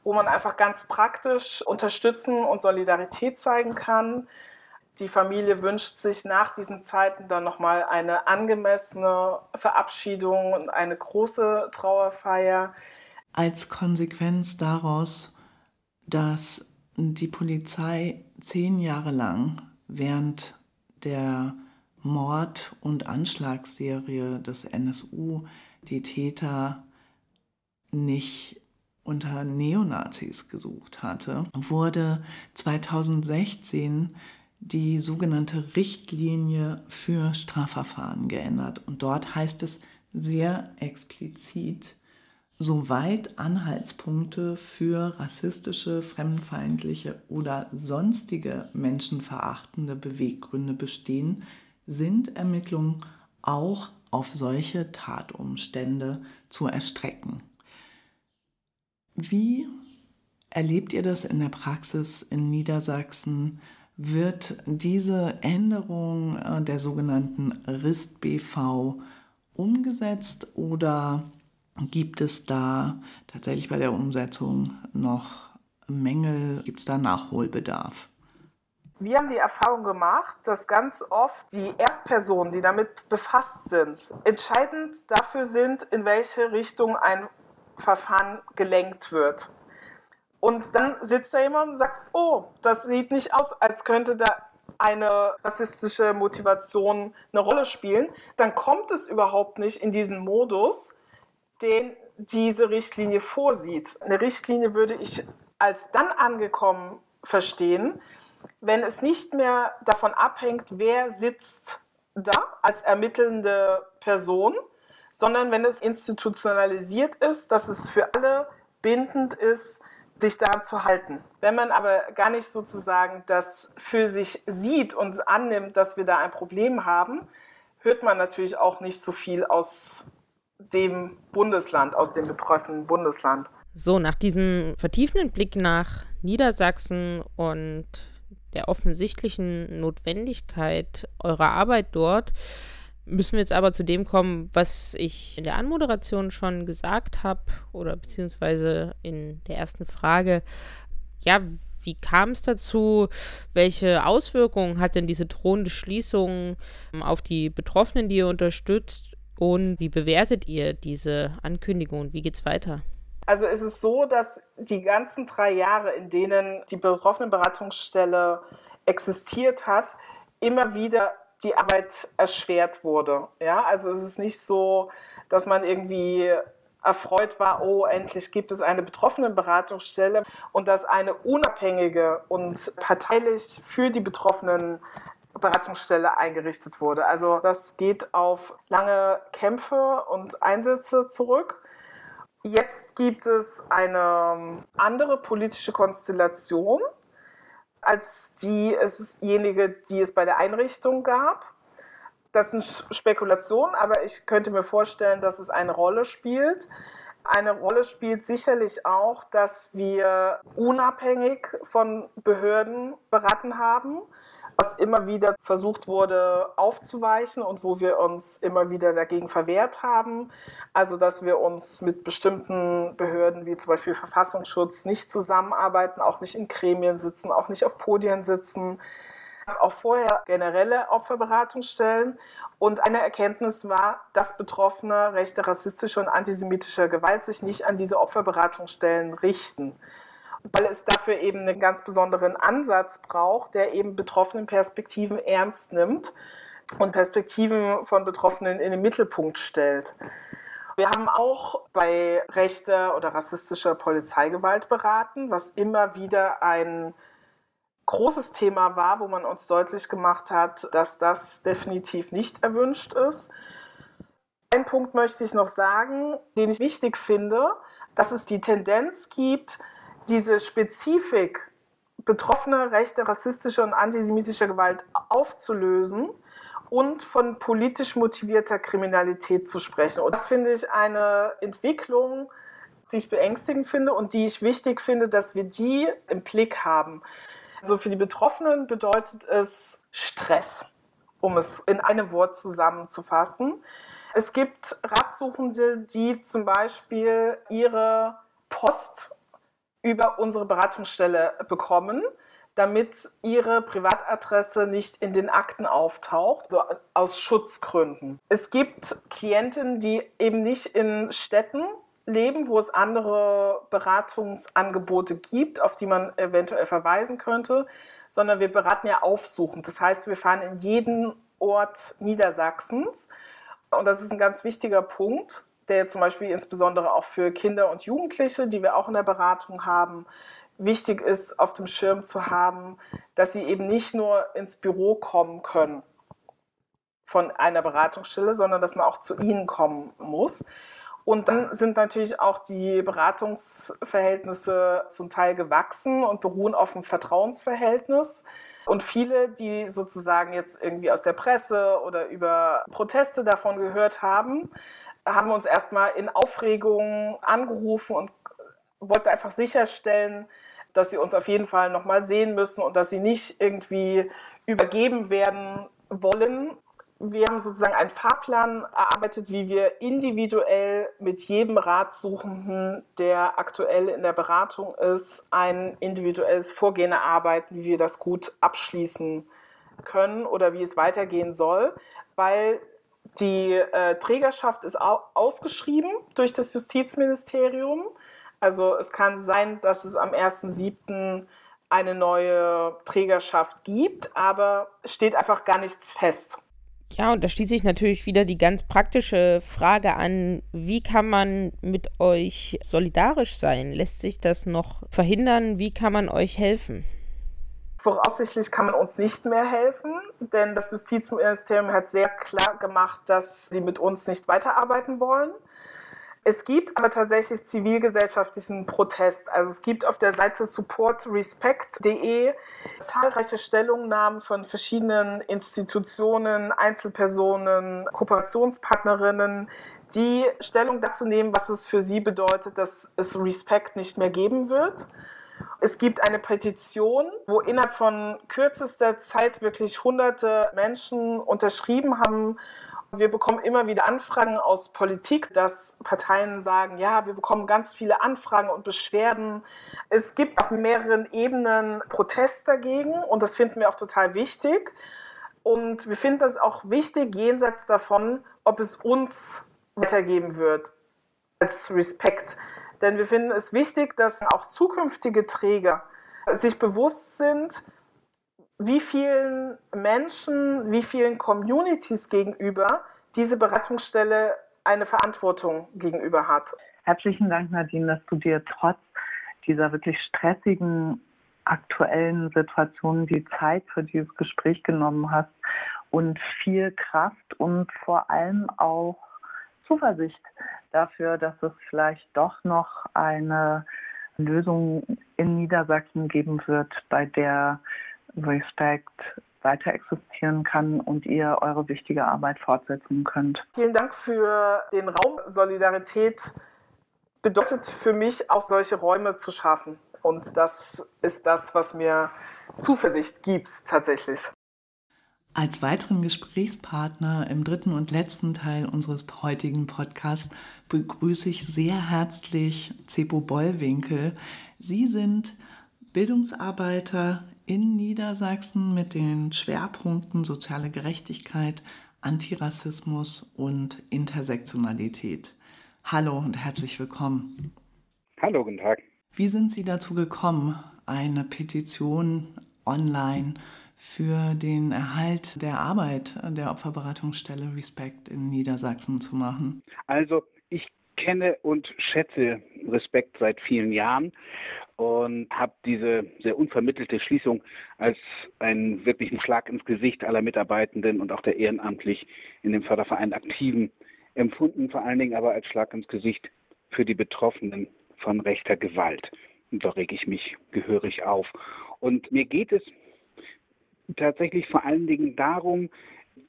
wo man einfach ganz praktisch unterstützen und Solidarität zeigen kann. Die Familie wünscht sich nach diesen Zeiten dann nochmal eine angemessene Verabschiedung und eine große Trauerfeier. Als Konsequenz daraus, dass die Polizei zehn Jahre lang während der Mord- und Anschlagsserie des NSU die Täter nicht unter Neonazis gesucht hatte, wurde 2016 die sogenannte Richtlinie für Strafverfahren geändert. Und dort heißt es sehr explizit, soweit Anhaltspunkte für rassistische, fremdenfeindliche oder sonstige menschenverachtende Beweggründe bestehen, sind Ermittlungen auch auf solche Tatumstände zu erstrecken. Wie erlebt ihr das in der Praxis in Niedersachsen? Wird diese Änderung äh, der sogenannten RIST-BV umgesetzt oder gibt es da tatsächlich bei der Umsetzung noch Mängel? Gibt es da Nachholbedarf? Wir haben die Erfahrung gemacht, dass ganz oft die Erstpersonen, die damit befasst sind, entscheidend dafür sind, in welche Richtung ein Verfahren gelenkt wird. Und dann sitzt da jemand und sagt, oh, das sieht nicht aus, als könnte da eine rassistische Motivation eine Rolle spielen. Dann kommt es überhaupt nicht in diesen Modus, den diese Richtlinie vorsieht. Eine Richtlinie würde ich als dann angekommen verstehen, wenn es nicht mehr davon abhängt, wer sitzt da als ermittelnde Person, sondern wenn es institutionalisiert ist, dass es für alle bindend ist, sich daran zu halten. Wenn man aber gar nicht sozusagen das für sich sieht und annimmt, dass wir da ein Problem haben, hört man natürlich auch nicht so viel aus dem Bundesland, aus dem betroffenen Bundesland. So, nach diesem vertiefenden Blick nach Niedersachsen und der offensichtlichen Notwendigkeit eurer Arbeit dort, müssen wir jetzt aber zu dem kommen, was ich in der Anmoderation schon gesagt habe oder beziehungsweise in der ersten Frage. Ja, wie kam es dazu? Welche Auswirkungen hat denn diese drohende Schließung auf die Betroffenen, die ihr unterstützt? Und wie bewertet ihr diese Ankündigung wie geht es weiter? Also es ist so, dass die ganzen drei Jahre, in denen die Betroffenenberatungsstelle existiert hat, immer wieder die Arbeit erschwert wurde. Ja, also es ist nicht so, dass man irgendwie erfreut war, oh, endlich gibt es eine Betroffenenberatungsstelle und dass eine unabhängige und parteilich für die Betroffenen Beratungsstelle eingerichtet wurde. Also das geht auf lange Kämpfe und Einsätze zurück. Jetzt gibt es eine andere politische Konstellation als diejenige, die es bei der Einrichtung gab. Das sind Spekulationen, aber ich könnte mir vorstellen, dass es eine Rolle spielt. Eine Rolle spielt sicherlich auch, dass wir unabhängig von Behörden beraten haben was immer wieder versucht wurde aufzuweichen und wo wir uns immer wieder dagegen verwehrt haben. Also dass wir uns mit bestimmten Behörden wie zum Beispiel Verfassungsschutz nicht zusammenarbeiten, auch nicht in Gremien sitzen, auch nicht auf Podien sitzen. Auch vorher generelle Opferberatungsstellen. Und eine Erkenntnis war, dass Betroffene rechte, rassistische und antisemitische Gewalt sich nicht an diese Opferberatungsstellen richten weil es dafür eben einen ganz besonderen Ansatz braucht, der eben betroffenen Perspektiven ernst nimmt und Perspektiven von Betroffenen in den Mittelpunkt stellt. Wir haben auch bei rechter oder rassistischer Polizeigewalt beraten, was immer wieder ein großes Thema war, wo man uns deutlich gemacht hat, dass das definitiv nicht erwünscht ist. Ein Punkt möchte ich noch sagen, den ich wichtig finde, dass es die Tendenz gibt, diese Spezifik betroffener rechte, rassistischer und antisemitischer Gewalt aufzulösen und von politisch motivierter Kriminalität zu sprechen. Und das finde ich eine Entwicklung, die ich beängstigend finde und die ich wichtig finde, dass wir die im Blick haben. Also für die Betroffenen bedeutet es Stress, um es in einem Wort zusammenzufassen. Es gibt Ratsuchende, die zum Beispiel ihre Post über unsere Beratungsstelle bekommen, damit ihre Privatadresse nicht in den Akten auftaucht, so aus Schutzgründen. Es gibt Klienten, die eben nicht in Städten leben, wo es andere Beratungsangebote gibt, auf die man eventuell verweisen könnte, sondern wir beraten ja aufsuchend. Das heißt, wir fahren in jeden Ort Niedersachsens. Und das ist ein ganz wichtiger Punkt, der zum Beispiel insbesondere auch für Kinder und Jugendliche, die wir auch in der Beratung haben, wichtig ist, auf dem Schirm zu haben, dass sie eben nicht nur ins Büro kommen können von einer Beratungsstelle, sondern dass man auch zu ihnen kommen muss. Und dann sind natürlich auch die Beratungsverhältnisse zum Teil gewachsen und beruhen auf einem Vertrauensverhältnis. Und viele, die sozusagen jetzt irgendwie aus der Presse oder über Proteste davon gehört haben, haben uns erstmal in Aufregung angerufen und wollten einfach sicherstellen, dass sie uns auf jeden Fall nochmal sehen müssen und dass sie nicht irgendwie übergeben werden wollen. Wir haben sozusagen einen Fahrplan erarbeitet, wie wir individuell mit jedem Ratsuchenden, der aktuell in der Beratung ist, ein individuelles Vorgehen erarbeiten, wie wir das gut abschließen können oder wie es weitergehen soll, weil die äh, Trägerschaft ist ausgeschrieben durch das Justizministerium. Also es kann sein, dass es am 1.7. eine neue Trägerschaft gibt, aber es steht einfach gar nichts fest. Ja, und da schließt sich natürlich wieder die ganz praktische Frage an, wie kann man mit euch solidarisch sein? Lässt sich das noch verhindern? Wie kann man euch helfen? Voraussichtlich kann man uns nicht mehr helfen, denn das Justizministerium hat sehr klar gemacht, dass sie mit uns nicht weiterarbeiten wollen. Es gibt aber tatsächlich zivilgesellschaftlichen Protest. Also es gibt auf der Seite supportrespect.de zahlreiche Stellungnahmen von verschiedenen Institutionen, Einzelpersonen, Kooperationspartnerinnen, die Stellung dazu nehmen, was es für sie bedeutet, dass es Respect nicht mehr geben wird. Es gibt eine Petition, wo innerhalb von kürzester Zeit wirklich hunderte Menschen unterschrieben haben. Wir bekommen immer wieder Anfragen aus Politik, dass Parteien sagen, ja, wir bekommen ganz viele Anfragen und Beschwerden. Es gibt auf mehreren Ebenen Protest dagegen und das finden wir auch total wichtig. Und wir finden das auch wichtig, jenseits davon, ob es uns weitergeben wird als Respekt. Denn wir finden es wichtig, dass auch zukünftige Träger sich bewusst sind, wie vielen Menschen, wie vielen Communities gegenüber diese Beratungsstelle eine Verantwortung gegenüber hat. Herzlichen Dank, Nadine, dass du dir trotz dieser wirklich stressigen aktuellen Situation die Zeit für dieses Gespräch genommen hast und viel Kraft und vor allem auch Zuversicht dafür, dass es vielleicht doch noch eine Lösung in Niedersachsen geben wird, bei der Respect weiter existieren kann und ihr eure wichtige Arbeit fortsetzen könnt. Vielen Dank für den Raum. Solidarität bedeutet für mich auch solche Räume zu schaffen. Und das ist das, was mir Zuversicht gibt tatsächlich. Als weiteren Gesprächspartner im dritten und letzten Teil unseres heutigen Podcasts begrüße ich sehr herzlich Zepo Bollwinkel. Sie sind Bildungsarbeiter in Niedersachsen mit den Schwerpunkten soziale Gerechtigkeit, Antirassismus und Intersektionalität. Hallo und herzlich willkommen. Hallo, guten Tag. Wie sind Sie dazu gekommen, eine Petition online für den Erhalt der Arbeit der Opferberatungsstelle Respect in Niedersachsen zu machen? Also ich kenne und schätze Respekt seit vielen Jahren und habe diese sehr unvermittelte Schließung als einen wirklichen Schlag ins Gesicht aller Mitarbeitenden und auch der ehrenamtlich in dem Förderverein Aktiven empfunden, vor allen Dingen aber als Schlag ins Gesicht für die Betroffenen von rechter Gewalt. Und da rege ich mich gehörig auf. Und mir geht es tatsächlich vor allen Dingen darum,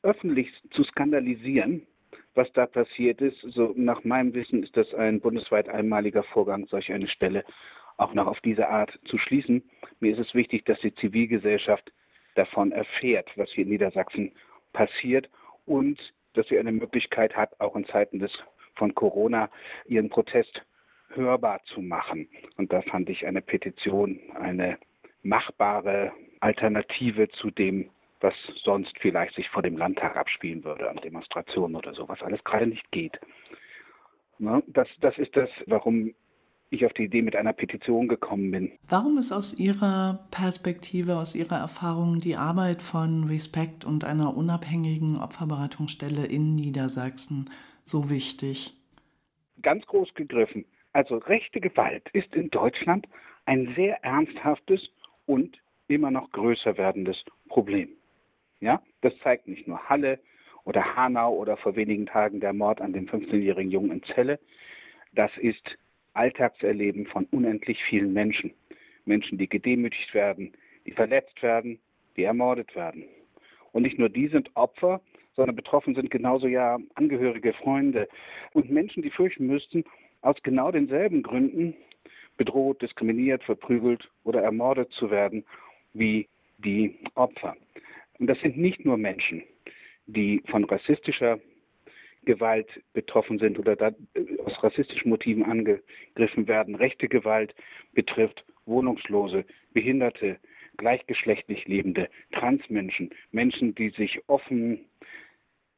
öffentlich zu skandalisieren, was da passiert ist. So nach meinem Wissen ist das ein bundesweit einmaliger Vorgang, solch eine Stelle auch noch auf diese Art zu schließen. Mir ist es wichtig, dass die Zivilgesellschaft davon erfährt, was hier in Niedersachsen passiert und dass sie eine Möglichkeit hat, auch in Zeiten des von Corona ihren Protest hörbar zu machen. Und da fand ich eine Petition eine machbare Alternative zu dem, was sonst vielleicht sich vor dem Landtag abspielen würde, an Demonstrationen oder so, was alles gerade nicht geht. Ne? Das, das ist das, warum ich auf die Idee mit einer Petition gekommen bin. Warum ist aus Ihrer Perspektive, aus Ihrer Erfahrung die Arbeit von Respect und einer unabhängigen Opferberatungsstelle in Niedersachsen so wichtig? Ganz groß gegriffen Also rechte Gewalt ist in Deutschland ein sehr ernsthaftes und immer noch größer werdendes Problem. Ja, das zeigt nicht nur Halle oder Hanau oder vor wenigen Tagen der Mord an dem 15-jährigen Jungen in Celle. Das ist Alltagserleben von unendlich vielen Menschen. Menschen, die gedemütigt werden, die verletzt werden, die ermordet werden. Und nicht nur die sind Opfer, sondern betroffen sind genauso ja Angehörige, Freunde und Menschen, die fürchten müssten, aus genau denselben Gründen bedroht, diskriminiert, verprügelt oder ermordet zu werden wie die Opfer. Und das sind nicht nur Menschen, die von rassistischer Gewalt betroffen sind oder da, äh, aus rassistischen Motiven angegriffen werden. Rechte Gewalt betrifft Wohnungslose, Behinderte, gleichgeschlechtlich lebende Transmenschen, Menschen, die sich offen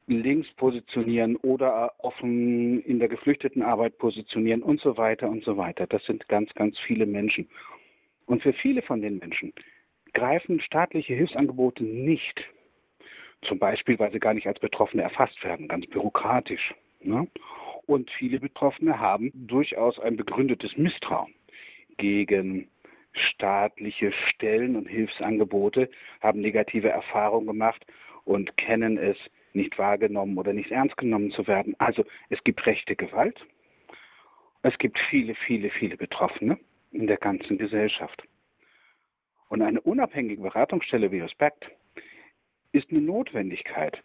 links positionieren oder offen in der Geflüchtetenarbeit positionieren und so weiter und so weiter. Das sind ganz, ganz viele Menschen. Und für viele von den Menschen greifen staatliche Hilfsangebote nicht. Zum Beispiel, weil sie gar nicht als Betroffene erfasst werden, ganz bürokratisch. Ne? Und viele Betroffene haben durchaus ein begründetes Misstrauen gegen staatliche Stellen und Hilfsangebote, haben negative Erfahrungen gemacht und kennen es, nicht wahrgenommen oder nicht ernst genommen zu werden. Also es gibt rechte Gewalt. Es gibt viele, viele, viele Betroffene in der ganzen Gesellschaft. Und eine unabhängige Beratungsstelle wie Respekt ist eine Notwendigkeit.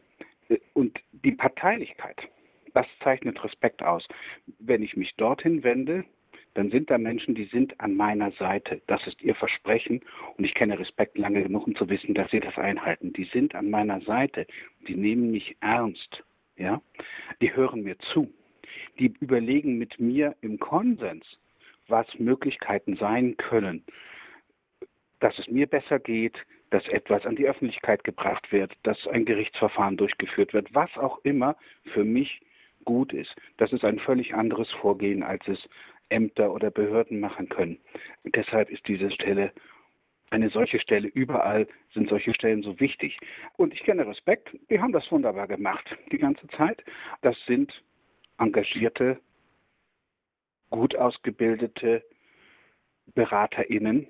Und die Parteilichkeit, das zeichnet Respekt aus. Wenn ich mich dorthin wende, dann sind da Menschen, die sind an meiner Seite. Das ist ihr Versprechen und ich kenne Respekt lange genug, um zu wissen, dass sie das einhalten. Die sind an meiner Seite. Die nehmen mich ernst. Ja? Die hören mir zu. Die überlegen mit mir im Konsens, was Möglichkeiten sein können, dass es mir besser geht, dass etwas an die Öffentlichkeit gebracht wird, dass ein Gerichtsverfahren durchgeführt wird, was auch immer für mich gut ist. Das ist ein völlig anderes Vorgehen, als es Ämter oder Behörden machen können. Deshalb ist diese Stelle eine solche Stelle überall sind solche Stellen so wichtig. Und ich kenne Respekt, die haben das wunderbar gemacht die ganze Zeit. Das sind engagierte, gut ausgebildete BeraterInnen,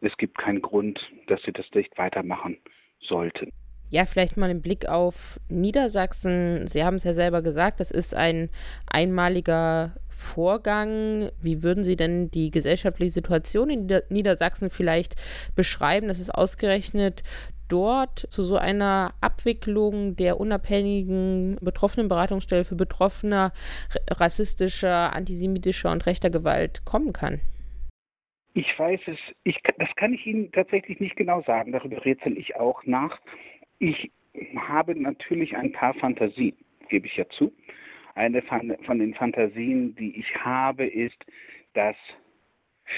es gibt keinen Grund, dass sie das nicht weitermachen sollten. Ja, vielleicht mal einen Blick auf Niedersachsen. Sie haben es ja selber gesagt, das ist ein einmaliger Vorgang. Wie würden Sie denn die gesellschaftliche Situation in Niedersachsen vielleicht beschreiben? Das ist ausgerechnet dort zu so einer Abwicklung der unabhängigen Betroffenenberatungsstelle für Betroffene rassistischer, antisemitischer und rechter Gewalt kommen kann. Ich weiß es, ich, das kann ich Ihnen tatsächlich nicht genau sagen. Darüber rätsel ich auch nach. Ich habe natürlich ein paar Fantasien, gebe ich ja zu. Eine von den Fantasien, die ich habe, ist, dass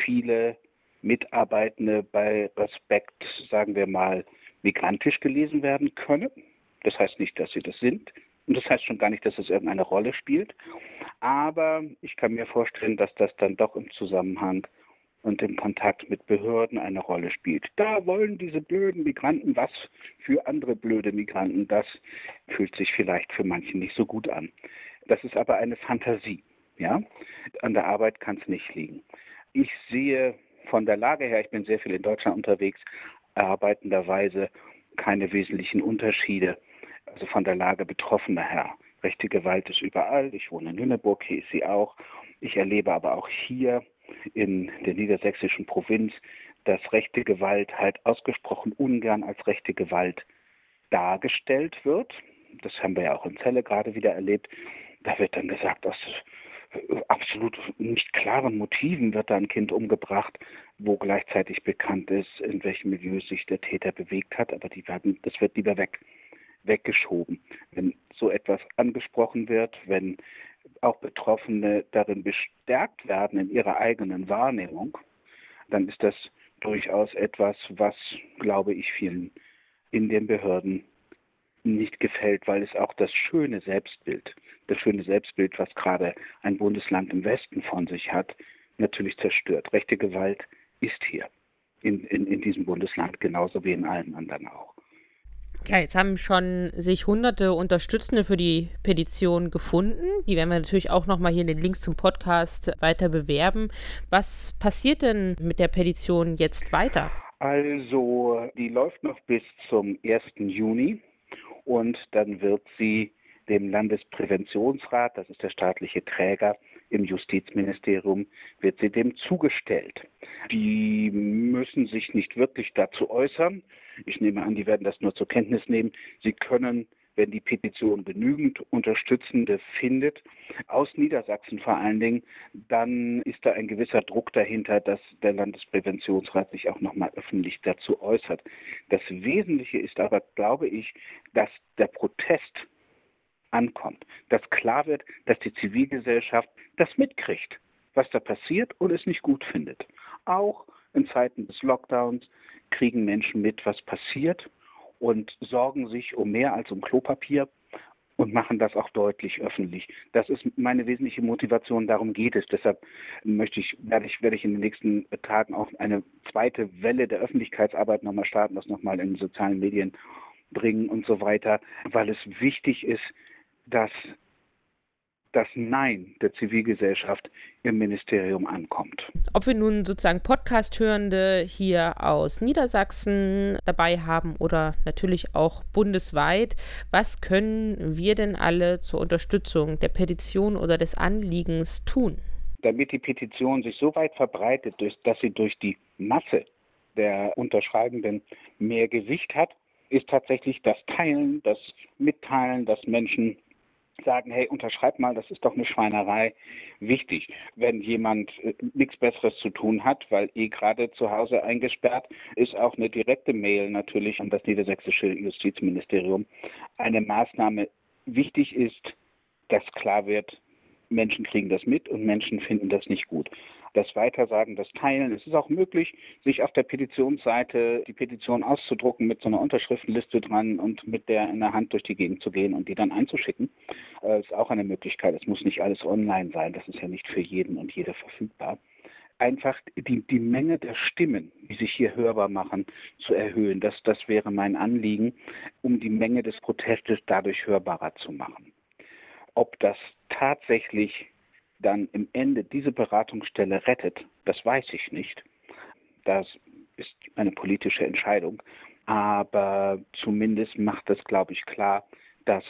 viele Mitarbeitende bei Respekt, sagen wir mal, migrantisch gelesen werden können. Das heißt nicht, dass sie das sind. Und das heißt schon gar nicht, dass es irgendeine Rolle spielt. Aber ich kann mir vorstellen, dass das dann doch im Zusammenhang und im Kontakt mit Behörden eine Rolle spielt. Da wollen diese blöden Migranten was für andere blöde Migranten. Das fühlt sich vielleicht für manche nicht so gut an. Das ist aber eine Fantasie. Ja? An der Arbeit kann es nicht liegen. Ich sehe von der Lage her, ich bin sehr viel in Deutschland unterwegs, arbeitenderweise keine wesentlichen Unterschiede. Also von der Lage Betroffener her. Rechte Gewalt ist überall. Ich wohne in Lüneburg, hier ist sie auch. Ich erlebe aber auch hier in der niedersächsischen Provinz, dass rechte Gewalt halt ausgesprochen ungern als rechte Gewalt dargestellt wird. Das haben wir ja auch in Celle gerade wieder erlebt. Da wird dann gesagt, aus absolut nicht klaren Motiven wird da ein Kind umgebracht, wo gleichzeitig bekannt ist, in welchem Milieu sich der Täter bewegt hat, aber die werden, das wird lieber weg, weggeschoben. Wenn so etwas angesprochen wird, wenn auch Betroffene darin bestärkt werden in ihrer eigenen Wahrnehmung, dann ist das durchaus etwas, was, glaube ich, vielen in den Behörden nicht gefällt, weil es auch das schöne Selbstbild, das schöne Selbstbild, was gerade ein Bundesland im Westen von sich hat, natürlich zerstört. Rechte Gewalt ist hier in, in, in diesem Bundesland genauso wie in allen anderen auch. Ja, jetzt haben schon sich hunderte Unterstützende für die Petition gefunden. Die werden wir natürlich auch nochmal hier in den Links zum Podcast weiter bewerben. Was passiert denn mit der Petition jetzt weiter? Also, die läuft noch bis zum 1. Juni und dann wird sie dem Landespräventionsrat, das ist der staatliche Träger im Justizministerium, wird sie dem zugestellt. Die müssen sich nicht wirklich dazu äußern. Ich nehme an, die werden das nur zur Kenntnis nehmen. Sie können wenn die Petition genügend Unterstützende findet, aus Niedersachsen vor allen Dingen, dann ist da ein gewisser Druck dahinter, dass der Landespräventionsrat sich auch nochmal öffentlich dazu äußert. Das Wesentliche ist aber, glaube ich, dass der Protest ankommt, dass klar wird, dass die Zivilgesellschaft das mitkriegt, was da passiert und es nicht gut findet. Auch in Zeiten des Lockdowns kriegen Menschen mit, was passiert und sorgen sich um mehr als um Klopapier und machen das auch deutlich öffentlich. Das ist meine wesentliche Motivation, darum geht es. Deshalb möchte ich, werde ich, werde ich in den nächsten Tagen auch eine zweite Welle der Öffentlichkeitsarbeit nochmal starten, das nochmal in den sozialen Medien bringen und so weiter, weil es wichtig ist, dass das Nein der Zivilgesellschaft im Ministerium ankommt. Ob wir nun sozusagen Podcast-Hörende hier aus Niedersachsen dabei haben oder natürlich auch bundesweit, was können wir denn alle zur Unterstützung der Petition oder des Anliegens tun? Damit die Petition sich so weit verbreitet, dass sie durch die Masse der Unterschreibenden mehr Gewicht hat, ist tatsächlich das Teilen, das Mitteilen, dass Menschen sagen, hey, unterschreib mal, das ist doch eine Schweinerei, wichtig. Wenn jemand äh, nichts Besseres zu tun hat, weil eh gerade zu Hause eingesperrt, ist auch eine direkte Mail natürlich an das niedersächsische Justizministerium eine Maßnahme. Wichtig ist, dass klar wird, Menschen kriegen das mit und Menschen finden das nicht gut das Weitersagen, das Teilen. Es ist auch möglich, sich auf der Petitionsseite die Petition auszudrucken mit so einer Unterschriftenliste dran und mit der in der Hand durch die Gegend zu gehen und die dann einzuschicken. Das äh, ist auch eine Möglichkeit. Es muss nicht alles online sein. Das ist ja nicht für jeden und jede verfügbar einfach die, die Menge der Stimmen, die sich hier hörbar machen, zu erhöhen. Das, das wäre mein Anliegen, um die Menge des Protestes dadurch hörbarer zu machen. Ob das tatsächlich dann im Ende diese Beratungsstelle rettet, das weiß ich nicht. Das ist eine politische Entscheidung. Aber zumindest macht es, glaube ich, klar, dass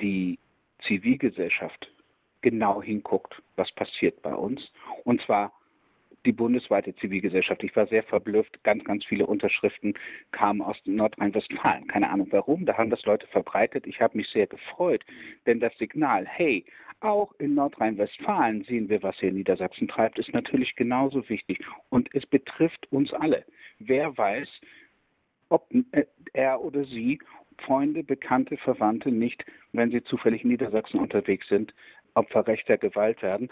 die Zivilgesellschaft genau hinguckt, was passiert bei uns. Und zwar die bundesweite Zivilgesellschaft. Ich war sehr verblüfft. Ganz, ganz viele Unterschriften kamen aus Nordrhein-Westfalen. Keine Ahnung warum. Da haben das Leute verbreitet. Ich habe mich sehr gefreut, denn das Signal, hey, auch in Nordrhein-Westfalen sehen wir, was hier in Niedersachsen treibt, ist natürlich genauso wichtig. Und es betrifft uns alle. Wer weiß, ob äh, er oder sie Freunde, Bekannte, Verwandte nicht, wenn sie zufällig in Niedersachsen unterwegs sind, Opfer rechter Gewalt werden.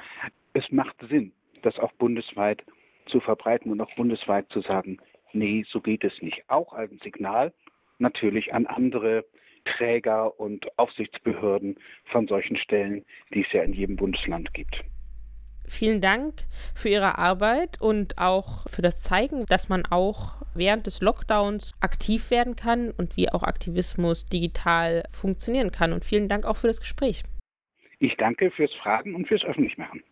Es macht Sinn, das auch bundesweit zu verbreiten und auch bundesweit zu sagen, nee, so geht es nicht. Auch als Signal natürlich an andere Träger und Aufsichtsbehörden von solchen Stellen, die es ja in jedem Bundesland gibt. Vielen Dank für Ihre Arbeit und auch für das Zeigen, dass man auch während des Lockdowns aktiv werden kann und wie auch Aktivismus digital funktionieren kann. Und vielen Dank auch für das Gespräch. Ich danke fürs Fragen und fürs Öffentlichmachen.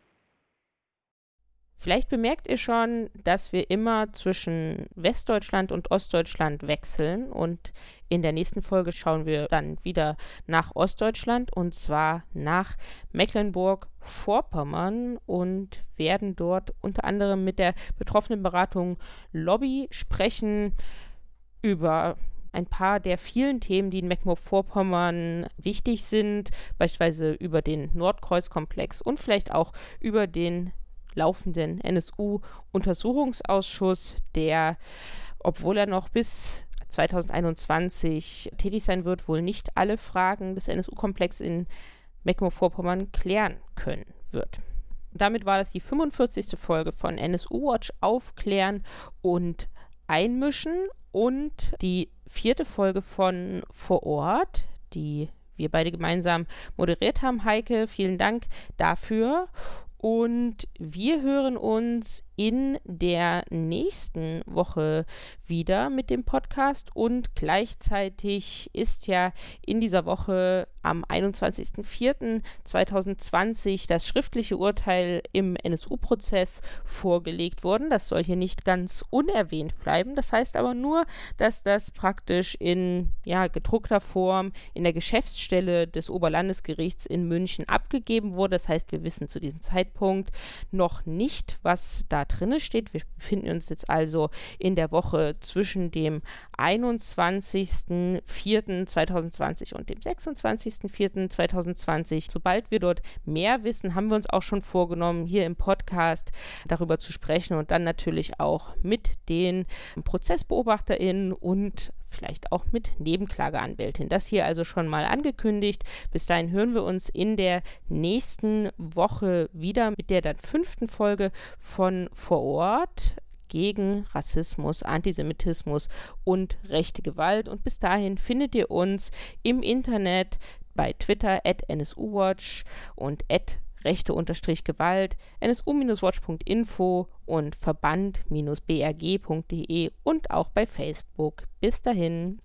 Vielleicht bemerkt ihr schon, dass wir immer zwischen Westdeutschland und Ostdeutschland wechseln und in der nächsten Folge schauen wir dann wieder nach Ostdeutschland und zwar nach Mecklenburg-Vorpommern und werden dort unter anderem mit der betroffenen Beratung Lobby sprechen über ein paar der vielen Themen, die in Mecklenburg-Vorpommern wichtig sind, beispielsweise über den Nordkreuzkomplex und vielleicht auch über den laufenden NSU-Untersuchungsausschuss, der, obwohl er noch bis 2021 tätig sein wird, wohl nicht alle Fragen des NSU-Komplexes in Mecklenburg-Vorpommern klären können wird. damit war das die 45. Folge von NSU Watch Aufklären und Einmischen und die vierte Folge von Vor Ort, die wir beide gemeinsam moderiert haben. Heike, vielen Dank dafür. Und wir hören uns in der nächsten Woche wieder mit dem Podcast und gleichzeitig ist ja in dieser Woche am 21.04.2020 das schriftliche Urteil im NSU-Prozess vorgelegt worden. Das soll hier nicht ganz unerwähnt bleiben. Das heißt aber nur, dass das praktisch in ja, gedruckter Form in der Geschäftsstelle des Oberlandesgerichts in München abgegeben wurde. Das heißt, wir wissen zu diesem Zeitpunkt noch nicht, was da drin steht. Wir befinden uns jetzt also in der Woche zwischen dem 21.04.2020 und dem 26.04.2020. Sobald wir dort mehr wissen, haben wir uns auch schon vorgenommen, hier im Podcast darüber zu sprechen und dann natürlich auch mit den ProzessbeobachterInnen und vielleicht auch mit Nebenklageanwältin. Das hier also schon mal angekündigt. Bis dahin hören wir uns in der nächsten Woche wieder mit der dann fünften Folge von Vor Ort gegen Rassismus, Antisemitismus und rechte Gewalt. Und bis dahin findet ihr uns im Internet bei Twitter at NSUWatch und at rechte-gewalt, nsu-watch.info und verband-brg.de und auch bei Facebook. Bis dahin.